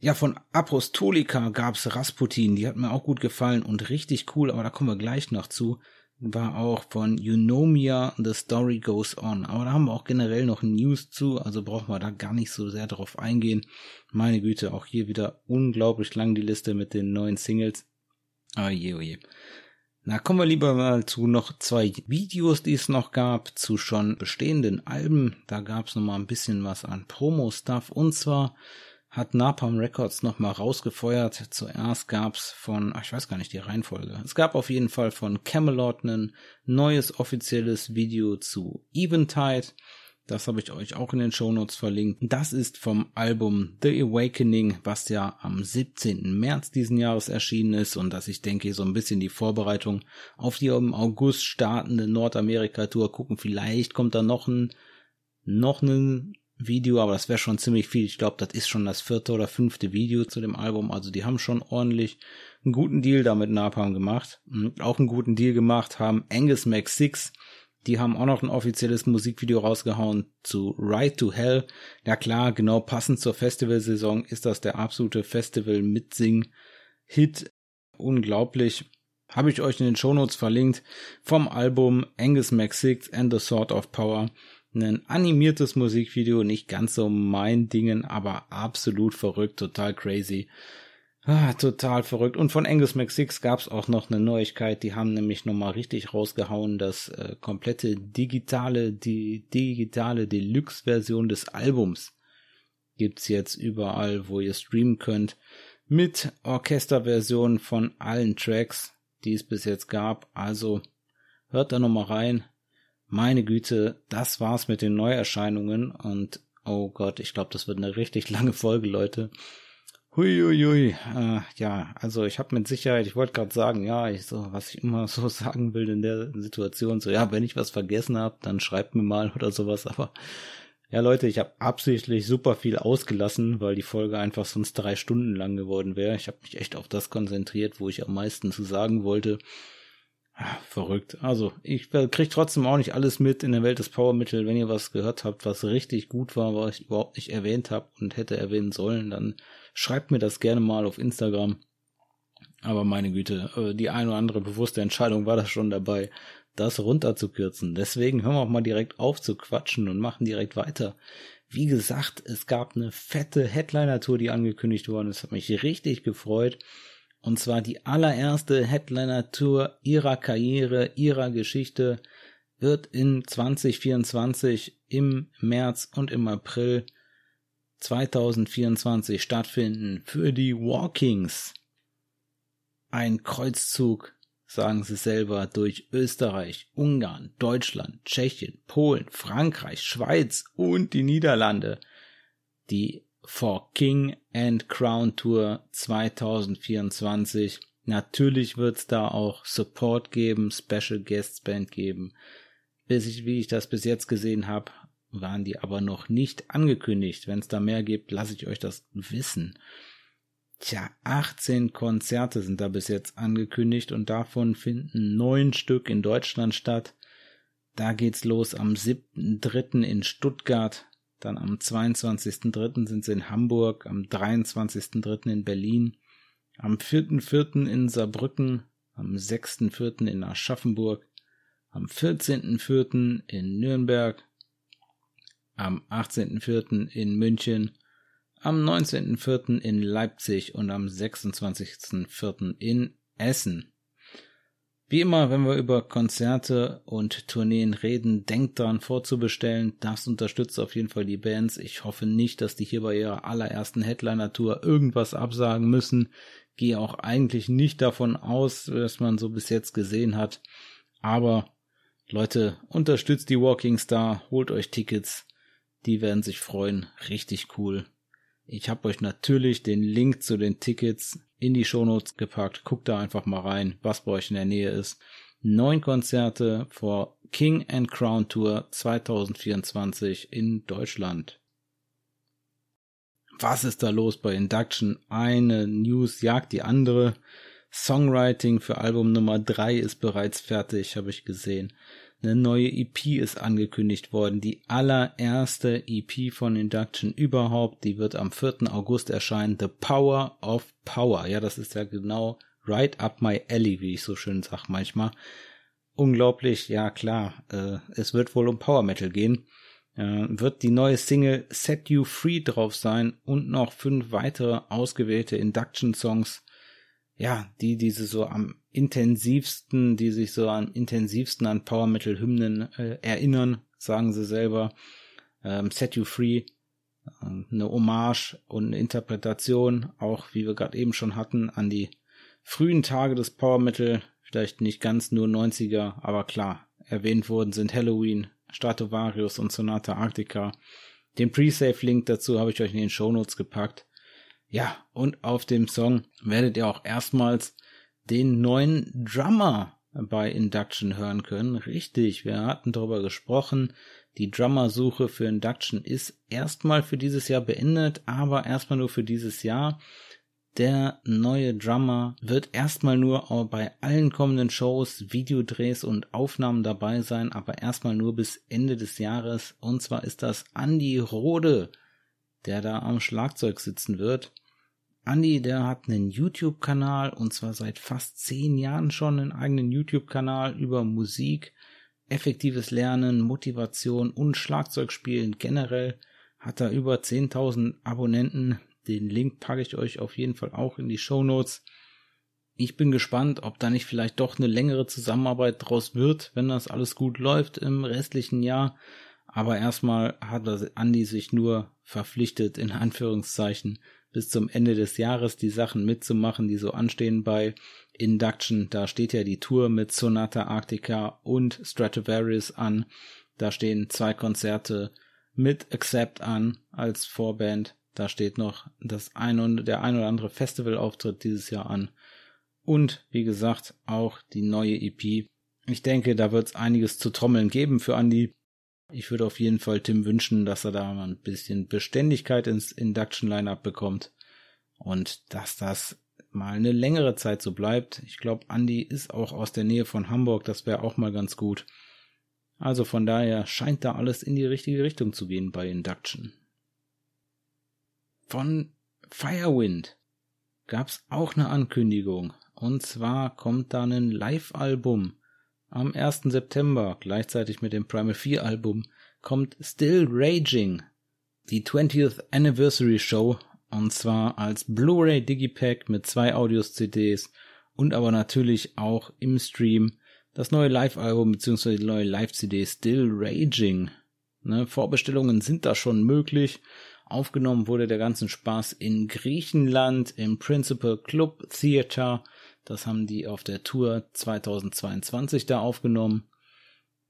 Ja, von Apostolica gab's Rasputin, die hat mir auch gut gefallen und richtig cool, aber da kommen wir gleich noch zu war auch von Eunomia The Story Goes On. Aber da haben wir auch generell noch News zu, also brauchen wir da gar nicht so sehr drauf eingehen. Meine Güte, auch hier wieder unglaublich lang die Liste mit den neuen Singles. Ah je, oh je. Na, kommen wir lieber mal zu noch zwei Videos, die es noch gab, zu schon bestehenden Alben. Da gab es noch ein bisschen was an Promo-Stuff. Und zwar hat Napalm Records nochmal rausgefeuert. Zuerst gab's von, ach, ich weiß gar nicht die Reihenfolge. Es gab auf jeden Fall von Camelot ein neues offizielles Video zu Eventide. Das habe ich euch auch in den Shownotes verlinkt. Das ist vom Album The Awakening, was ja am 17. März diesen Jahres erschienen ist und das ich denke so ein bisschen die Vorbereitung auf die im August startende Nordamerika-Tour gucken. Vielleicht kommt da noch ein noch ein Video, aber das wäre schon ziemlich viel. Ich glaube, das ist schon das vierte oder fünfte Video zu dem Album. Also die haben schon ordentlich einen guten Deal damit Napalm gemacht. Und auch einen guten Deal gemacht haben Angus Mac 6. Die haben auch noch ein offizielles Musikvideo rausgehauen zu Ride to Hell. Ja klar, genau passend zur Festivalsaison ist das der absolute Festival-Mitsing-Hit. Unglaublich. Habe ich euch in den Shownotes verlinkt vom Album Angus Mac 6 and the Sword of Power ein animiertes Musikvideo, nicht ganz so mein Dingen, aber absolut verrückt, total crazy. Ah, total verrückt. Und von Angus McSix gab es auch noch eine Neuigkeit. Die haben nämlich nochmal richtig rausgehauen, das äh, komplette digitale, die digitale Deluxe-Version des Albums gibt's jetzt überall, wo ihr streamen könnt. Mit Orchesterversion von allen Tracks, die es bis jetzt gab. Also hört da nochmal rein meine Güte, das war's mit den Neuerscheinungen und oh Gott, ich glaube, das wird eine richtig lange Folge, Leute. Huiuiui, äh, ja, also ich habe mit Sicherheit, ich wollte gerade sagen, ja, ich so, was ich immer so sagen will in der Situation, so ja, wenn ich was vergessen habe, dann schreibt mir mal oder sowas, aber ja, Leute, ich habe absichtlich super viel ausgelassen, weil die Folge einfach sonst drei Stunden lang geworden wäre. Ich habe mich echt auf das konzentriert, wo ich am meisten zu sagen wollte. Verrückt. Also, ich krieg trotzdem auch nicht alles mit in der Welt des Powermittel. Wenn ihr was gehört habt, was richtig gut war, was ich überhaupt nicht erwähnt habe und hätte erwähnen sollen, dann schreibt mir das gerne mal auf Instagram. Aber meine Güte, äh, die eine oder andere bewusste Entscheidung war das schon dabei. das runterzukürzen. Deswegen hören wir auch mal direkt auf zu quatschen und machen direkt weiter. Wie gesagt, es gab eine fette Headliner-Tour, die angekündigt worden ist. Hat mich richtig gefreut. Und zwar die allererste Headliner-Tour ihrer Karriere, ihrer Geschichte wird in 2024 im März und im April 2024 stattfinden für die Walkings. Ein Kreuzzug, sagen sie selber, durch Österreich, Ungarn, Deutschland, Tschechien, Polen, Frankreich, Schweiz und die Niederlande. Die For King and Crown Tour 2024. Natürlich wird's da auch Support geben, Special Guest Band geben. Bis ich, wie ich das bis jetzt gesehen habe, waren die aber noch nicht angekündigt. Wenn es da mehr gibt, lasse ich euch das wissen. Tja, 18 Konzerte sind da bis jetzt angekündigt und davon finden neun Stück in Deutschland statt. Da geht's los am 7.3. in Stuttgart, dann am 22.3. sind sie in Hamburg, am 23.3. in Berlin, am 4.4. in Saarbrücken, am 6.4. in Aschaffenburg, am 14.4. in Nürnberg, am 18.04. in München, am 19.04. in Leipzig und am 26.04. in Essen. Wie immer, wenn wir über Konzerte und Tourneen reden, denkt daran vorzubestellen. Das unterstützt auf jeden Fall die Bands. Ich hoffe nicht, dass die hier bei ihrer allerersten Headliner-Tour irgendwas absagen müssen. Gehe auch eigentlich nicht davon aus, dass man so bis jetzt gesehen hat. Aber Leute, unterstützt die Walking Star, holt euch Tickets. Die werden sich freuen. Richtig cool. Ich habe euch natürlich den Link zu den Tickets in die Shownotes gepackt. Guckt da einfach mal rein, was bei euch in der Nähe ist. Neun Konzerte vor King and Crown Tour 2024 in Deutschland. Was ist da los bei Induction? Eine News jagt die andere. Songwriting für Album Nummer drei ist bereits fertig, habe ich gesehen. Eine neue EP ist angekündigt worden. Die allererste EP von Induction überhaupt. Die wird am 4. August erscheinen. The Power of Power. Ja, das ist ja genau right up my alley, wie ich so schön sag manchmal. Unglaublich, ja klar. Äh, es wird wohl um Power Metal gehen. Äh, wird die neue Single Set You Free drauf sein und noch fünf weitere ausgewählte Induction Songs ja, die diese so am intensivsten, die sich so am intensivsten an Power Metal Hymnen äh, erinnern, sagen sie selber. Ähm, Set You Free, äh, eine Hommage und eine Interpretation, auch wie wir gerade eben schon hatten, an die frühen Tage des Power Metal, vielleicht nicht ganz nur 90er, aber klar, erwähnt worden sind Halloween, Stratovarius und Sonata Arctica. Den Pre-Save-Link dazu habe ich euch in den Show Notes gepackt. Ja, und auf dem Song werdet ihr auch erstmals den neuen Drummer bei Induction hören können. Richtig, wir hatten darüber gesprochen. Die Drummer-Suche für Induction ist erstmal für dieses Jahr beendet, aber erstmal nur für dieses Jahr. Der neue Drummer wird erstmal nur bei allen kommenden Shows, Videodrehs und Aufnahmen dabei sein, aber erstmal nur bis Ende des Jahres. Und zwar ist das Andy Rode, der da am Schlagzeug sitzen wird. Andy, der hat einen YouTube-Kanal und zwar seit fast zehn Jahren schon einen eigenen YouTube-Kanal über Musik, effektives Lernen, Motivation und Schlagzeugspielen generell. Hat er über 10.000 Abonnenten. Den Link packe ich euch auf jeden Fall auch in die Show Notes. Ich bin gespannt, ob da nicht vielleicht doch eine längere Zusammenarbeit draus wird, wenn das alles gut läuft im restlichen Jahr. Aber erstmal hat Andy sich nur verpflichtet, in Anführungszeichen, bis zum Ende des Jahres die Sachen mitzumachen, die so anstehen bei Induction. Da steht ja die Tour mit Sonata Arctica und Stratovarius an. Da stehen zwei Konzerte mit Accept an als Vorband. Da steht noch das ein und der ein oder andere Festivalauftritt dieses Jahr an. Und wie gesagt, auch die neue EP. Ich denke, da wird es einiges zu trommeln geben für Andy. Ich würde auf jeden Fall Tim wünschen, dass er da mal ein bisschen Beständigkeit ins Induction Lineup bekommt und dass das mal eine längere Zeit so bleibt. Ich glaube, Andy ist auch aus der Nähe von Hamburg, das wäre auch mal ganz gut. Also von daher scheint da alles in die richtige Richtung zu gehen bei Induction. Von Firewind gab's auch eine Ankündigung. Und zwar kommt da ein Live-Album Am 1. September, gleichzeitig mit dem Primal 4 Album, kommt Still Raging, die 20th Anniversary Show, und zwar als Blu-ray Digipack mit zwei Audios-CDs und aber natürlich auch im Stream das neue Live-Album bzw. die neue Live-CD Still Raging. Ne, Vorbestellungen sind da schon möglich. Aufgenommen wurde der ganze Spaß in Griechenland im Principal Club Theater. Das haben die auf der Tour 2022 da aufgenommen.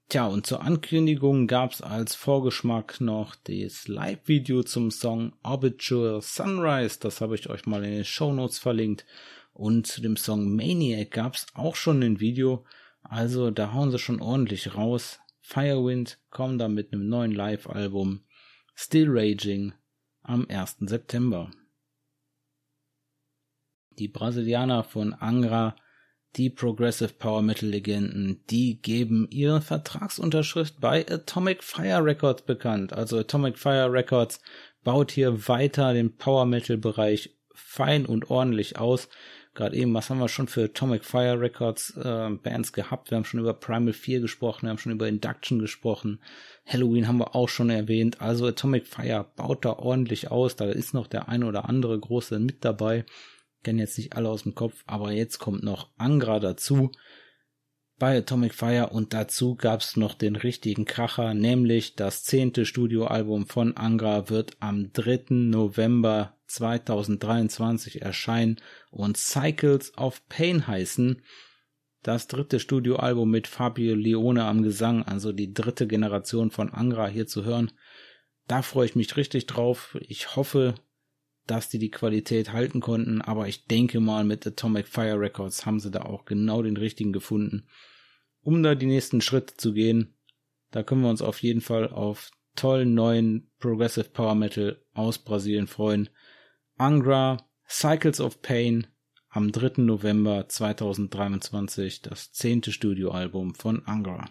Tja, und zur Ankündigung gab's als Vorgeschmack noch das Live-Video zum Song Obitual Sunrise. Das habe ich euch mal in den Show Notes verlinkt. Und zu dem Song Maniac gab's auch schon ein Video. Also da hauen sie schon ordentlich raus. Firewind kommen da mit einem neuen Live-Album. Still Raging am 1. September. Die Brasilianer von Angra, die Progressive Power Metal Legenden, die geben ihre Vertragsunterschrift bei Atomic Fire Records bekannt. Also Atomic Fire Records baut hier weiter den Power Metal Bereich fein und ordentlich aus gerade eben, was haben wir schon für Atomic Fire Records äh, Bands gehabt? Wir haben schon über Primal 4 gesprochen, wir haben schon über Induction gesprochen. Halloween haben wir auch schon erwähnt. Also Atomic Fire baut da ordentlich aus. Da ist noch der ein oder andere große mit dabei. Kennen jetzt nicht alle aus dem Kopf, aber jetzt kommt noch Angra dazu bei Atomic Fire und dazu gab's noch den richtigen Kracher, nämlich das zehnte Studioalbum von Angra wird am 3. November 2023 erscheinen und Cycles of Pain heißen. Das dritte Studioalbum mit Fabio Leone am Gesang, also die dritte Generation von Angra hier zu hören. Da freue ich mich richtig drauf. Ich hoffe, dass die die Qualität halten konnten, aber ich denke mal, mit Atomic Fire Records haben sie da auch genau den richtigen gefunden um da die nächsten Schritte zu gehen. Da können wir uns auf jeden Fall auf tollen neuen Progressive Power Metal aus Brasilien freuen. Angra, Cycles of Pain, am 3. November 2023 das zehnte Studioalbum von Angra.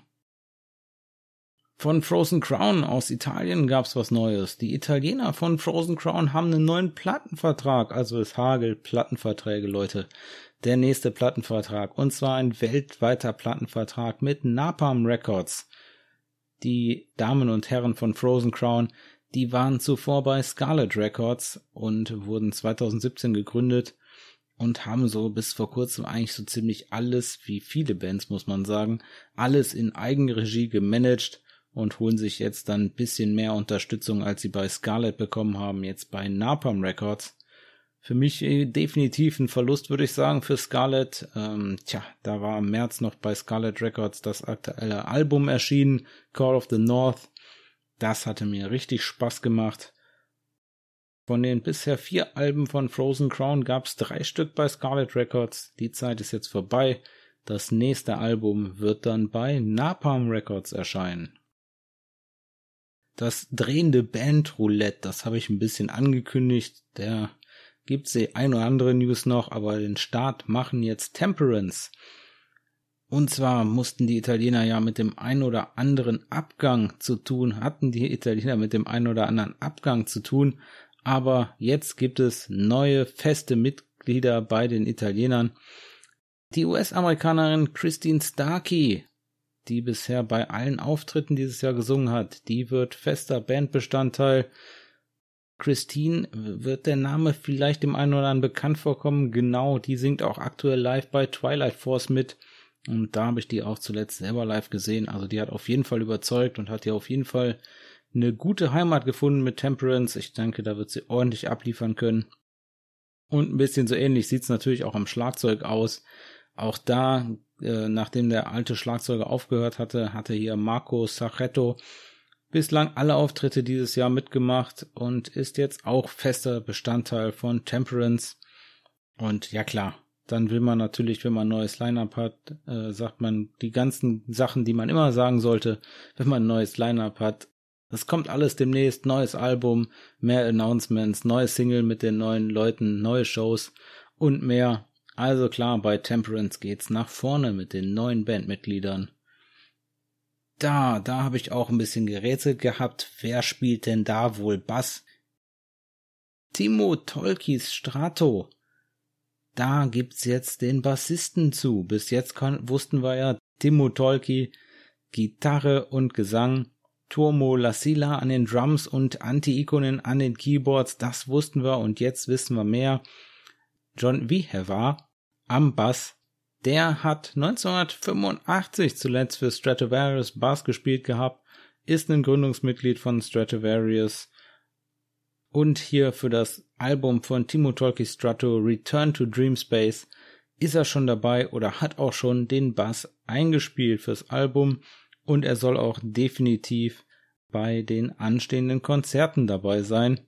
Von Frozen Crown aus Italien gab's was Neues. Die Italiener von Frozen Crown haben einen neuen Plattenvertrag, also es hagelt Plattenverträge, Leute der nächste Plattenvertrag. Und zwar ein weltweiter Plattenvertrag mit Napalm Records. Die Damen und Herren von Frozen Crown, die waren zuvor bei Scarlet Records und wurden 2017 gegründet und haben so bis vor kurzem eigentlich so ziemlich alles, wie viele Bands muss man sagen, alles in Eigenregie gemanagt und holen sich jetzt dann ein bisschen mehr Unterstützung, als sie bei Scarlet bekommen haben, jetzt bei Napalm Records für mich äh, definitiv ein Verlust, würde ich sagen, für Scarlett. Ähm, tja, da war im März noch bei Scarlett Records das aktuelle Album erschienen, Call of the North. Das hatte mir richtig Spaß gemacht. Von den bisher vier Alben von Frozen Crown gab es drei Stück bei Scarlet Records. Die Zeit ist jetzt vorbei. Das nächste Album wird dann bei Napalm Records erscheinen. Das drehende Bandroulette, das habe ich ein bisschen angekündigt. Der gibt's die ein oder andere News noch, aber den Start machen jetzt Temperance. Und zwar mussten die Italiener ja mit dem ein oder anderen Abgang zu tun, hatten die Italiener mit dem ein oder anderen Abgang zu tun, aber jetzt gibt es neue feste Mitglieder bei den Italienern. Die US-Amerikanerin Christine Starkey, die bisher bei allen Auftritten dieses Jahr gesungen hat, die wird fester Bandbestandteil Christine, wird der Name vielleicht dem einen oder anderen bekannt vorkommen? Genau, die singt auch aktuell live bei Twilight Force mit. Und da habe ich die auch zuletzt selber live gesehen. Also die hat auf jeden Fall überzeugt und hat ja auf jeden Fall eine gute Heimat gefunden mit Temperance. Ich denke, da wird sie ordentlich abliefern können. Und ein bisschen so ähnlich sieht's natürlich auch am Schlagzeug aus. Auch da, äh, nachdem der alte Schlagzeuger aufgehört hatte, hatte hier Marco Sachetto bislang alle Auftritte dieses Jahr mitgemacht und ist jetzt auch fester Bestandteil von Temperance. Und ja klar, dann will man natürlich, wenn man ein neues Line-Up hat, äh, sagt man die ganzen Sachen, die man immer sagen sollte, wenn man ein neues Line-Up hat. Es kommt alles demnächst, neues Album, mehr Announcements, neue Single mit den neuen Leuten, neue Shows und mehr. Also klar, bei Temperance geht's nach vorne mit den neuen Bandmitgliedern da, da habe ich auch ein bisschen gerätselt gehabt. Wer spielt denn da wohl Bass? Timo Tolkis Strato. Da gibt's jetzt den Bassisten zu. Bis jetzt kann, wussten wir ja, Timo Tolki, Gitarre und Gesang, Turmo Lassila an den Drums und Anti-Ikonen an den Keyboards, das wussten wir und jetzt wissen wir mehr. John Wiehever am Bass, der hat 1985 zuletzt für Stratovarius Bass gespielt gehabt, ist ein Gründungsmitglied von Stratovarius und hier für das Album von Timo Tolki Strato Return to Dream Space ist er schon dabei oder hat auch schon den Bass eingespielt fürs Album und er soll auch definitiv bei den anstehenden Konzerten dabei sein.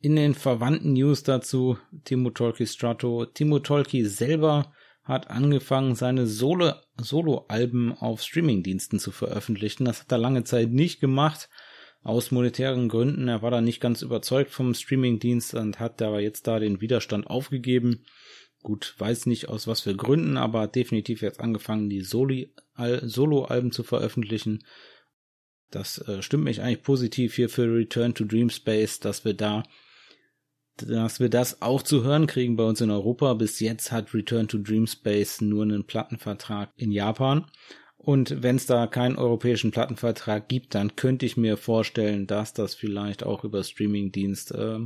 In den verwandten News dazu Timo Tolki Strato. Timo Tolki selber hat angefangen, seine Solo-Alben auf Streamingdiensten zu veröffentlichen. Das hat er lange Zeit nicht gemacht. Aus monetären Gründen. Er war da nicht ganz überzeugt vom Streamingdienst und hat aber jetzt da den Widerstand aufgegeben. Gut, weiß nicht aus was für Gründen, aber hat definitiv jetzt angefangen, die Solo-Alben zu veröffentlichen. Das äh, stimmt mich eigentlich positiv hier für Return to Dream Space, dass wir da dass wir das auch zu hören kriegen bei uns in Europa. Bis jetzt hat Return to Dream Space nur einen Plattenvertrag in Japan. Und wenn es da keinen europäischen Plattenvertrag gibt, dann könnte ich mir vorstellen, dass das vielleicht auch über Streamingdienst äh,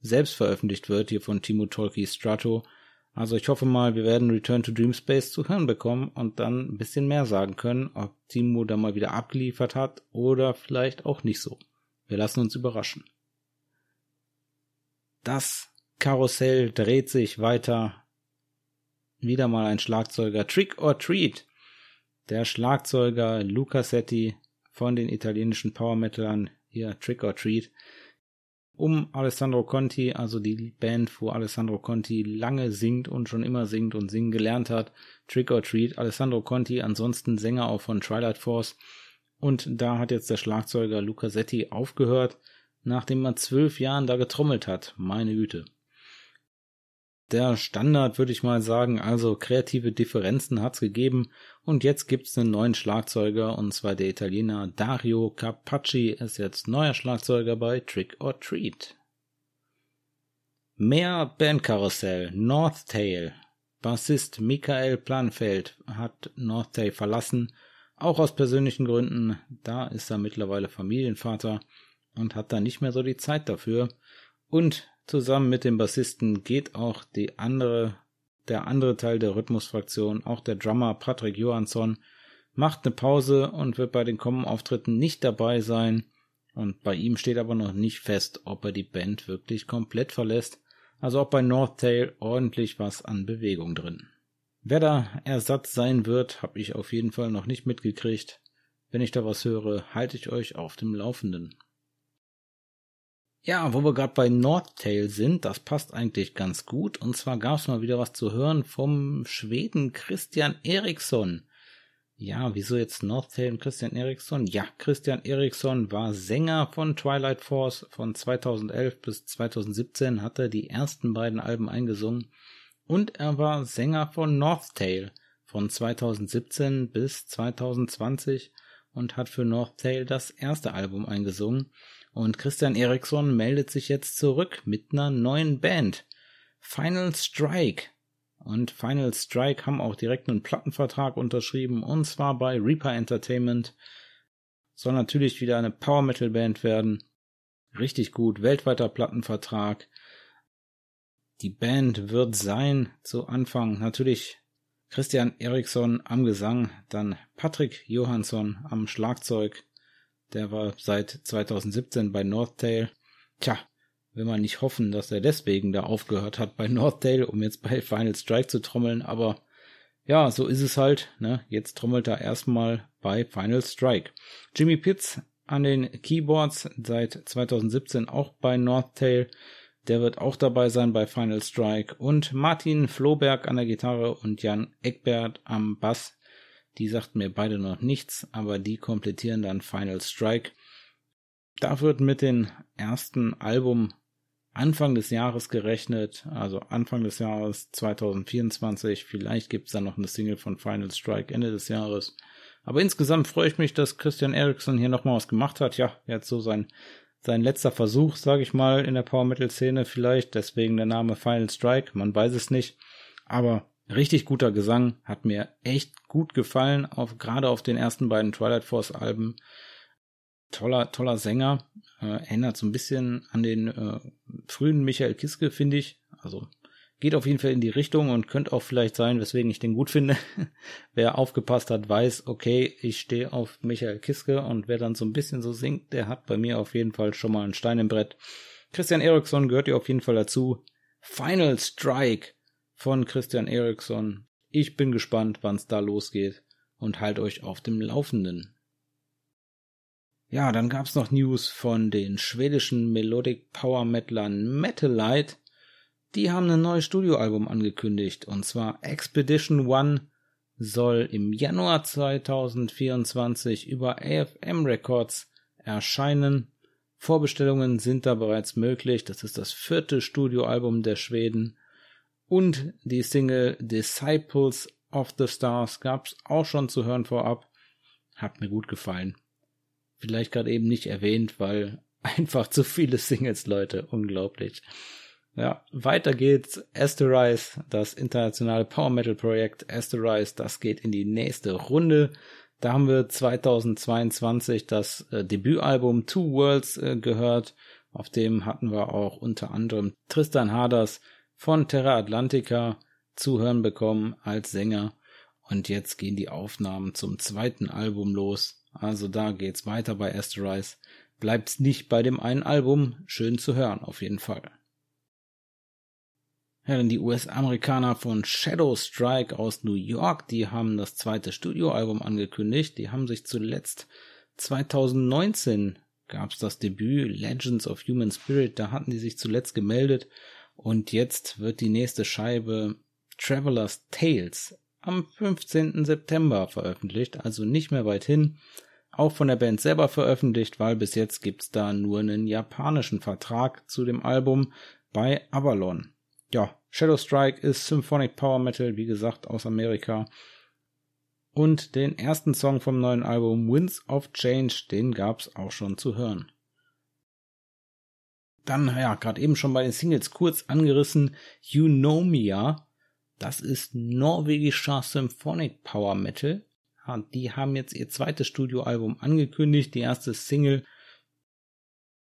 selbst veröffentlicht wird, hier von Timo Tolki Strato. Also ich hoffe mal, wir werden Return to Dream Space zu hören bekommen und dann ein bisschen mehr sagen können, ob Timo da mal wieder abgeliefert hat oder vielleicht auch nicht so. Wir lassen uns überraschen. Das Karussell dreht sich weiter. Wieder mal ein Schlagzeuger. Trick or Treat. Der Schlagzeuger Luca Setti von den italienischen Power Metalern, hier Trick or Treat, um Alessandro Conti, also die Band, wo Alessandro Conti lange singt und schon immer singt und singen gelernt hat. Trick or Treat. Alessandro Conti, ansonsten Sänger auch von Twilight Force. Und da hat jetzt der Schlagzeuger Luca Setti aufgehört nachdem er zwölf Jahren da getrommelt hat. Meine Güte. Der Standard würde ich mal sagen, also kreative Differenzen hat's gegeben und jetzt gibt's einen neuen Schlagzeuger und zwar der Italiener Dario Carpacci ist jetzt neuer Schlagzeuger bei Trick or Treat. Mehr Bandkarussell, North Tail. Bassist Michael Planfeld hat North Tail verlassen, auch aus persönlichen Gründen, da ist er mittlerweile Familienvater und hat da nicht mehr so die Zeit dafür. Und zusammen mit dem Bassisten geht auch die andere, der andere Teil der Rhythmusfraktion, auch der Drummer Patrick Johansson, macht eine Pause und wird bei den kommenden Auftritten nicht dabei sein. Und bei ihm steht aber noch nicht fest, ob er die Band wirklich komplett verlässt. Also ob bei North Tail ordentlich was an Bewegung drin. Wer da Ersatz sein wird, habe ich auf jeden Fall noch nicht mitgekriegt. Wenn ich da was höre, halte ich euch auf dem Laufenden. Ja, wo wir gerade bei Nordtail sind, das passt eigentlich ganz gut. Und zwar gab es mal wieder was zu hören vom Schweden Christian Eriksson. Ja, wieso jetzt Nordtail und Christian Eriksson? Ja, Christian Eriksson war Sänger von Twilight Force von 2011 bis 2017, hat er die ersten beiden Alben eingesungen. Und er war Sänger von Northtail von 2017 bis 2020 und hat für Northtail das erste Album eingesungen. Und Christian Eriksson meldet sich jetzt zurück mit einer neuen Band. Final Strike. Und Final Strike haben auch direkt einen Plattenvertrag unterschrieben, und zwar bei Reaper Entertainment. Soll natürlich wieder eine Power Metal Band werden. Richtig gut, weltweiter Plattenvertrag. Die Band wird sein zu Anfang natürlich Christian Eriksson am Gesang, dann Patrick Johansson am Schlagzeug, der war seit 2017 bei Northtail. Tja, will man nicht hoffen, dass er deswegen da aufgehört hat bei Northtail, um jetzt bei Final Strike zu trommeln, aber ja, so ist es halt. Ne? Jetzt trommelt er erstmal bei Final Strike. Jimmy Pitts an den Keyboards seit 2017 auch bei Northtail. Der wird auch dabei sein bei Final Strike. Und Martin Floberg an der Gitarre und Jan Eckbert am Bass. Die sagten mir beide noch nichts, aber die komplettieren dann Final Strike. Da wird mit dem ersten Album Anfang des Jahres gerechnet, also Anfang des Jahres 2024. Vielleicht gibt's dann noch eine Single von Final Strike Ende des Jahres. Aber insgesamt freue ich mich, dass Christian Eriksson hier nochmal was gemacht hat. Ja, jetzt so sein, sein letzter Versuch, sage ich mal, in der Power Metal Szene vielleicht. Deswegen der Name Final Strike. Man weiß es nicht. Aber Richtig guter Gesang, hat mir echt gut gefallen, auf, gerade auf den ersten beiden Twilight Force Alben. Toller, toller Sänger, äh, erinnert so ein bisschen an den äh, frühen Michael Kiske, finde ich. Also geht auf jeden Fall in die Richtung und könnte auch vielleicht sein, weswegen ich den gut finde. wer aufgepasst hat, weiß, okay, ich stehe auf Michael Kiske und wer dann so ein bisschen so singt, der hat bei mir auf jeden Fall schon mal einen Stein im Brett. Christian Eriksson gehört ja auf jeden Fall dazu. Final Strike von Christian Eriksson. Ich bin gespannt, wann es da losgeht und halt euch auf dem Laufenden. Ja, dann gab's noch News von den schwedischen Melodic Power Metalern Metalite. Die haben ein neues Studioalbum angekündigt und zwar Expedition One soll im Januar 2024 über AFM Records erscheinen. Vorbestellungen sind da bereits möglich. Das ist das vierte Studioalbum der Schweden. Und die Single Disciples of the Stars gab's auch schon zu hören vorab. Hat mir gut gefallen. Vielleicht gerade eben nicht erwähnt, weil einfach zu viele Singles, Leute. Unglaublich. Ja, weiter geht's. Asterize, das internationale Power Metal Projekt Asterize, das geht in die nächste Runde. Da haben wir 2022 das äh, Debütalbum Two Worlds äh, gehört. Auf dem hatten wir auch unter anderem Tristan Harders von Terra Atlantica zu hören bekommen als Sänger. Und jetzt gehen die Aufnahmen zum zweiten Album los. Also da geht's weiter bei Asterize. Bleibt's nicht bei dem einen Album. Schön zu hören, auf jeden Fall. Ja, dann die US-Amerikaner von Shadow Strike aus New York, die haben das zweite Studioalbum angekündigt. Die haben sich zuletzt 2019 gab's das Debüt Legends of Human Spirit, da hatten die sich zuletzt gemeldet und jetzt wird die nächste Scheibe Traveler's Tales am 15. September veröffentlicht, also nicht mehr weit hin. Auch von der Band selber veröffentlicht, weil bis jetzt gibt's da nur einen japanischen Vertrag zu dem Album bei Avalon. Ja, Shadow Strike ist Symphonic Power Metal, wie gesagt, aus Amerika. Und den ersten Song vom neuen Album Winds of Change, den gab's auch schon zu hören. Dann, ja, gerade eben schon bei den Singles kurz angerissen, Eunomia. Das ist norwegischer Symphonic Power Metal. Ja, die haben jetzt ihr zweites Studioalbum angekündigt. Die erste Single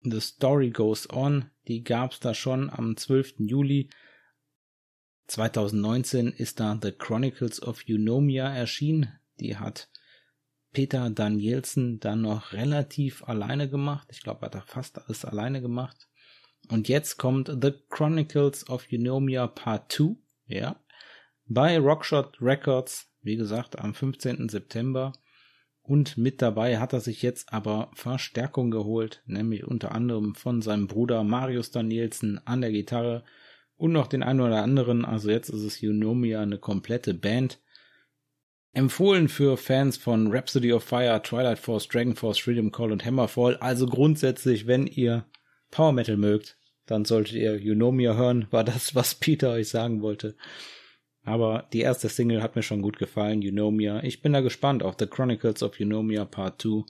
The Story Goes On, die gab's da schon am 12. Juli. 2019 ist da The Chronicles of Eunomia erschienen. Die hat Peter Danielsen dann noch relativ alleine gemacht. Ich glaube, er hat fast alles alleine gemacht. Und jetzt kommt The Chronicles of Eunomia Part 2, ja, bei Rockshot Records, wie gesagt, am 15. September. Und mit dabei hat er sich jetzt aber Verstärkung geholt, nämlich unter anderem von seinem Bruder Marius Danielsen an der Gitarre und noch den einen oder anderen. Also jetzt ist es Eunomia eine komplette Band. Empfohlen für Fans von Rhapsody of Fire, Twilight Force, Dragon Force, Freedom Call und Hammerfall. Also grundsätzlich, wenn ihr Power Metal mögt, dann solltet ihr Eunomia hören, war das, was Peter euch sagen wollte. Aber die erste Single hat mir schon gut gefallen, Eunomia. Ich bin da gespannt auf The Chronicles of Eunomia Part 2.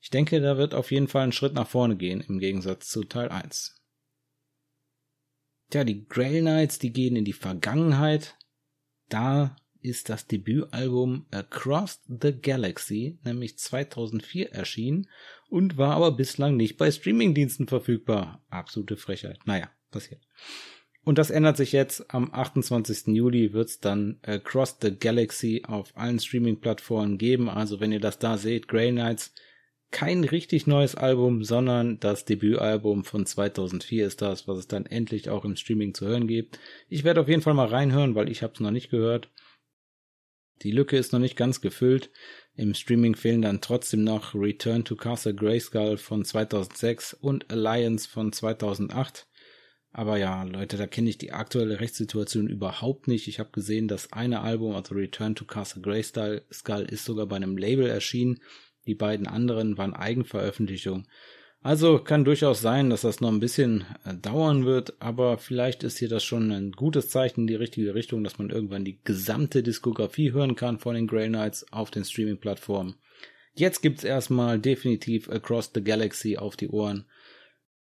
Ich denke, da wird auf jeden Fall ein Schritt nach vorne gehen im Gegensatz zu Teil 1. Tja, die Grail Knights, die gehen in die Vergangenheit. Da ist das Debütalbum Across the Galaxy, nämlich 2004 erschienen und war aber bislang nicht bei Streamingdiensten verfügbar. Absolute Frechheit. Naja, passiert. Und das ändert sich jetzt. Am 28. Juli wird's dann Across the Galaxy auf allen Streaming-Plattformen geben. Also wenn ihr das da seht, Grey Knights, kein richtig neues Album, sondern das Debütalbum von 2004 ist das, was es dann endlich auch im Streaming zu hören gibt. Ich werde auf jeden Fall mal reinhören, weil ich habe es noch nicht gehört. Die Lücke ist noch nicht ganz gefüllt. Im Streaming fehlen dann trotzdem noch Return to Castle Grayskull von 2006 und Alliance von 2008. Aber ja, Leute, da kenne ich die aktuelle Rechtssituation überhaupt nicht. Ich habe gesehen, das eine Album, also Return to Castle Grayskull, ist sogar bei einem Label erschienen. Die beiden anderen waren Eigenveröffentlichungen. Also kann durchaus sein, dass das noch ein bisschen äh, dauern wird, aber vielleicht ist hier das schon ein gutes Zeichen in die richtige Richtung, dass man irgendwann die gesamte Diskografie hören kann von den Grey Knights auf den Streaming-Plattformen. Jetzt gibt's erstmal definitiv Across the Galaxy auf die Ohren.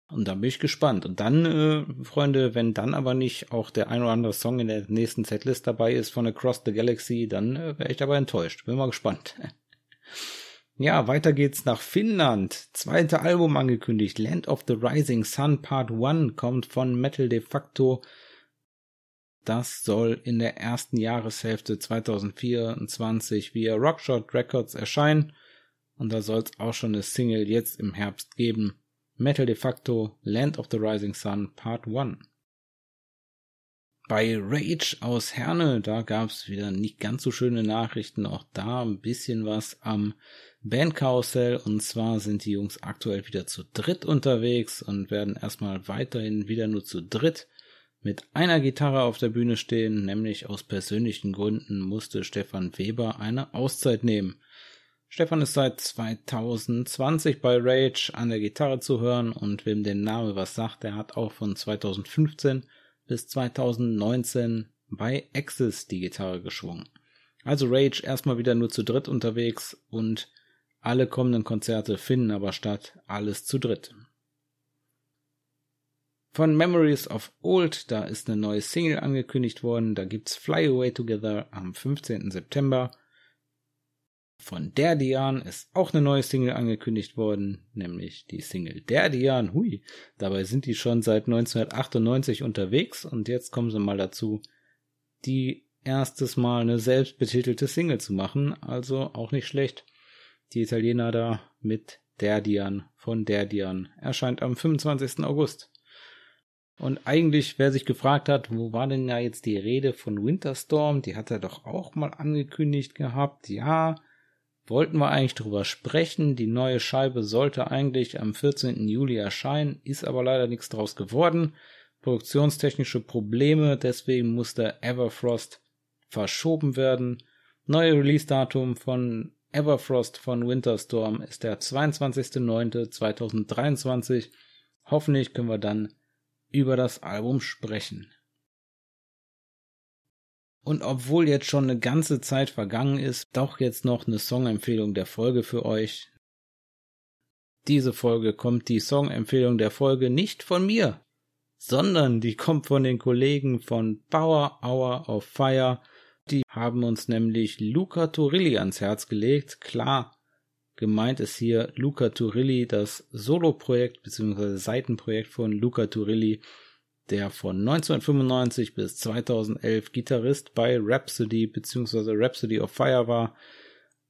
Und da bin ich gespannt. Und dann, äh, Freunde, wenn dann aber nicht auch der ein oder andere Song in der nächsten Setlist dabei ist von Across the Galaxy, dann äh, wäre ich aber enttäuscht. Bin mal gespannt. ja, weiter geht's nach Finnland. Zweite Album angekündigt. Land of the Rising Sun Part 1 kommt von Metal de facto. Das soll in der ersten Jahreshälfte 2024 via Rockshot Records erscheinen. Und da soll es auch schon eine Single jetzt im Herbst geben. Metal de facto Land of the Rising Sun Part 1. Bei Rage aus Herne, da gab's wieder nicht ganz so schöne Nachrichten, auch da ein bisschen was am Bandkarussell und zwar sind die Jungs aktuell wieder zu dritt unterwegs und werden erstmal weiterhin wieder nur zu dritt mit einer Gitarre auf der Bühne stehen, nämlich aus persönlichen Gründen musste Stefan Weber eine Auszeit nehmen. Stefan ist seit 2020 bei Rage an der Gitarre zu hören. Und wem der Name was sagt, der hat auch von 2015 bis 2019 bei Axis die Gitarre geschwungen. Also Rage erstmal wieder nur zu dritt unterwegs und alle kommenden Konzerte finden aber statt, alles zu dritt. Von Memories of Old, da ist eine neue Single angekündigt worden, da gibt's Fly Away Together am 15. September von Der Dian ist auch eine neue Single angekündigt worden, nämlich die Single Der Dian. Hui, dabei sind die schon seit 1998 unterwegs und jetzt kommen sie mal dazu, die erstes Mal eine selbstbetitelte Single zu machen, also auch nicht schlecht. Die Italiener da mit Der Dian von Der Dian erscheint am 25. August. Und eigentlich, wer sich gefragt hat, wo war denn ja jetzt die Rede von Winterstorm, die hat er doch auch mal angekündigt gehabt. Ja, wollten wir eigentlich drüber sprechen. Die neue Scheibe sollte eigentlich am 14. Juli erscheinen, ist aber leider nichts draus geworden. Produktionstechnische Probleme, deswegen musste Everfrost verschoben werden. Neue Release-Datum von Everfrost von Winterstorm ist der 22.09.2023. Hoffentlich können wir dann über das Album sprechen. Und obwohl jetzt schon eine ganze Zeit vergangen ist, doch jetzt noch eine Songempfehlung der Folge für euch. Diese Folge kommt die Songempfehlung der Folge nicht von mir, sondern die kommt von den Kollegen von Power Hour of Fire. Die haben uns nämlich Luca Turilli ans Herz gelegt. Klar, gemeint ist hier Luca Turilli, das Solo-Projekt bzw. Seitenprojekt von Luca Turilli, der von 1995 bis 2011 Gitarrist bei Rhapsody bzw. Rhapsody of Fire war.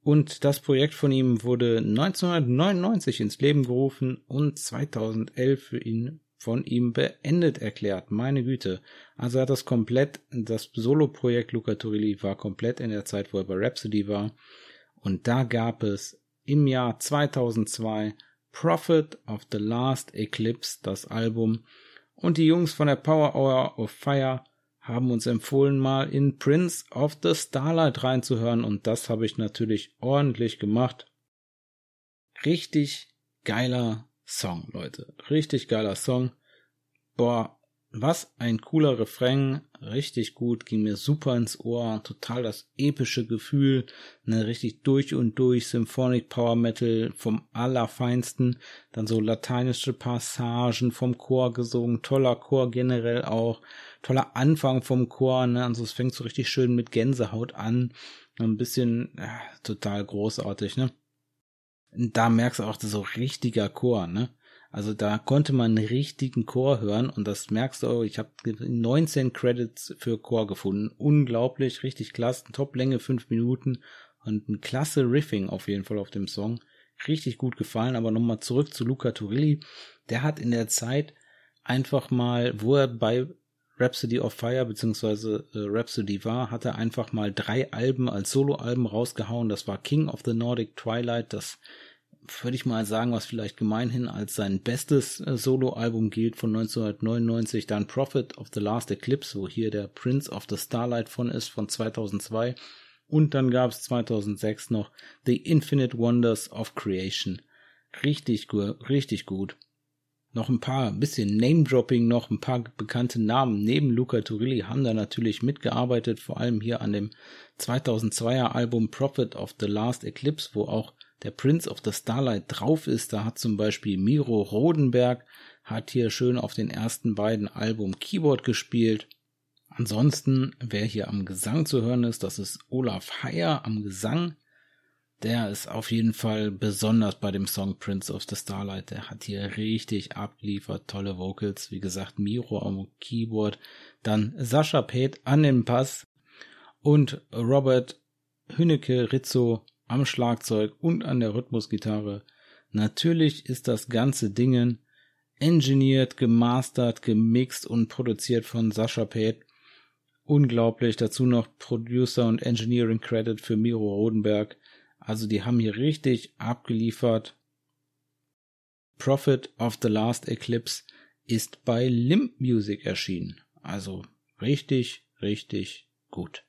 Und das Projekt von ihm wurde 1999 ins Leben gerufen und 2011 für ihn von ihm beendet erklärt. Meine Güte. Also hat das komplett, das Solo-Projekt Luca Turilli war komplett in der Zeit, wo er bei Rhapsody war. Und da gab es im Jahr 2002 Prophet of the Last Eclipse, das Album, und die Jungs von der Power Hour of Fire haben uns empfohlen, mal in Prince of the Starlight reinzuhören und das habe ich natürlich ordentlich gemacht. Richtig geiler Song, Leute. Richtig geiler Song. Boah, was ein cooler Refrain, richtig gut, ging mir super ins Ohr, total das epische Gefühl, ne, richtig durch und durch Symphonic Power Metal vom allerfeinsten, dann so lateinische Passagen vom Chor gesungen, toller Chor generell auch, toller Anfang vom Chor, ne, also es fängt so richtig schön mit Gänsehaut an, ein bisschen, ja, total großartig, ne. Da merkst du auch, so richtiger Chor, ne also da konnte man einen richtigen Chor hören und das merkst du, ich habe 19 Credits für Chor gefunden. Unglaublich, richtig klasse, Top-Länge 5 Minuten und ein klasse Riffing auf jeden Fall auf dem Song. Richtig gut gefallen, aber nochmal zurück zu Luca Turilli. Der hat in der Zeit einfach mal, wo er bei Rhapsody of Fire beziehungsweise äh, Rhapsody war, hat er einfach mal drei Alben als Soloalben rausgehauen. Das war King of the Nordic Twilight, das würde ich mal sagen, was vielleicht gemeinhin als sein bestes äh, Soloalbum gilt von 1999, dann Prophet of the Last Eclipse, wo hier der Prince of the Starlight von ist, von 2002. Und dann gab es 2006 noch The Infinite Wonders of Creation. Richtig, gut, richtig gut. Noch ein paar, bisschen Name-Dropping, noch ein paar bekannte Namen neben Luca Turilli haben da natürlich mitgearbeitet, vor allem hier an dem 2002er Album Prophet of the Last Eclipse, wo auch der Prince of the Starlight drauf ist. Da hat zum Beispiel Miro Rodenberg, hat hier schön auf den ersten beiden Album Keyboard gespielt. Ansonsten, wer hier am Gesang zu hören ist, das ist Olaf Heyer am Gesang. Der ist auf jeden Fall besonders bei dem Song Prince of the Starlight. Der hat hier richtig abgeliefert, tolle Vocals. Wie gesagt, Miro am Keyboard, dann Sascha Peth an den Pass und Robert Hünnecke Rizzo am Schlagzeug und an der Rhythmusgitarre. Natürlich ist das ganze Dingen engineert, gemastert, gemixt und produziert von Sascha Peth. Unglaublich. Dazu noch Producer und Engineering Credit für Miro Rodenberg. Also die haben hier richtig abgeliefert. Prophet of the Last Eclipse ist bei Limp Music erschienen. Also richtig, richtig gut.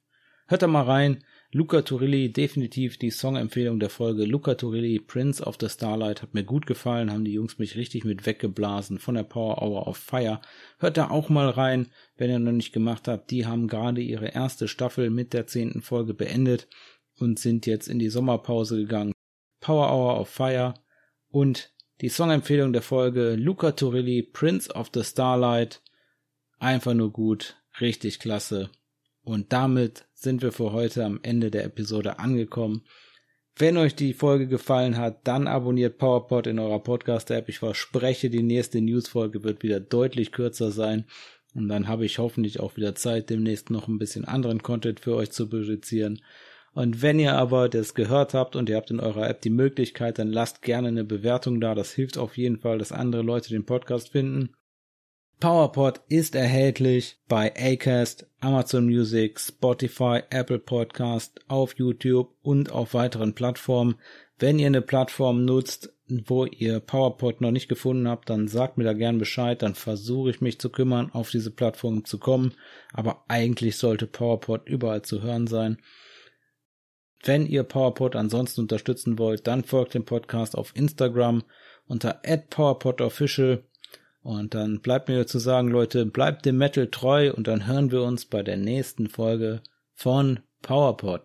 Hört da mal rein. Luca Turilli, definitiv die Songempfehlung der Folge. Luca Turilli, Prince of the Starlight, hat mir gut gefallen, haben die Jungs mich richtig mit weggeblasen von der Power Hour auf Fire. Hört da auch mal rein, wenn ihr noch nicht gemacht habt. Die haben gerade ihre erste Staffel mit der zehnten Folge beendet und sind jetzt in die Sommerpause gegangen. Power Hour auf Fire und die Songempfehlung der Folge Luca Turilli, Prince of the Starlight. Einfach nur gut, richtig klasse. Und damit sind wir für heute am Ende der Episode angekommen. Wenn euch die Folge gefallen hat, dann abonniert PowerPod in eurer Podcast-App. Ich verspreche, die nächste News-Folge wird wieder deutlich kürzer sein. Und dann habe ich hoffentlich auch wieder Zeit, demnächst noch ein bisschen anderen Content für euch zu produzieren. Und wenn ihr aber das gehört habt und ihr habt in eurer App die Möglichkeit, dann lasst gerne eine Bewertung da. Das hilft auf jeden Fall, dass andere Leute den Podcast finden. PowerPod ist erhältlich bei Acast, Amazon Music, Spotify, Apple Podcast, auf YouTube und auf weiteren Plattformen. Wenn ihr eine Plattform nutzt, wo ihr PowerPod noch nicht gefunden habt, dann sagt mir da gern Bescheid, dann versuche ich mich zu kümmern, auf diese Plattform zu kommen. Aber eigentlich sollte PowerPod überall zu hören sein. Wenn ihr PowerPod ansonsten unterstützen wollt, dann folgt dem Podcast auf Instagram unter @powerpodofficial und dann bleibt mir zu sagen, Leute, bleibt dem Metal treu und dann hören wir uns bei der nächsten Folge von PowerPod.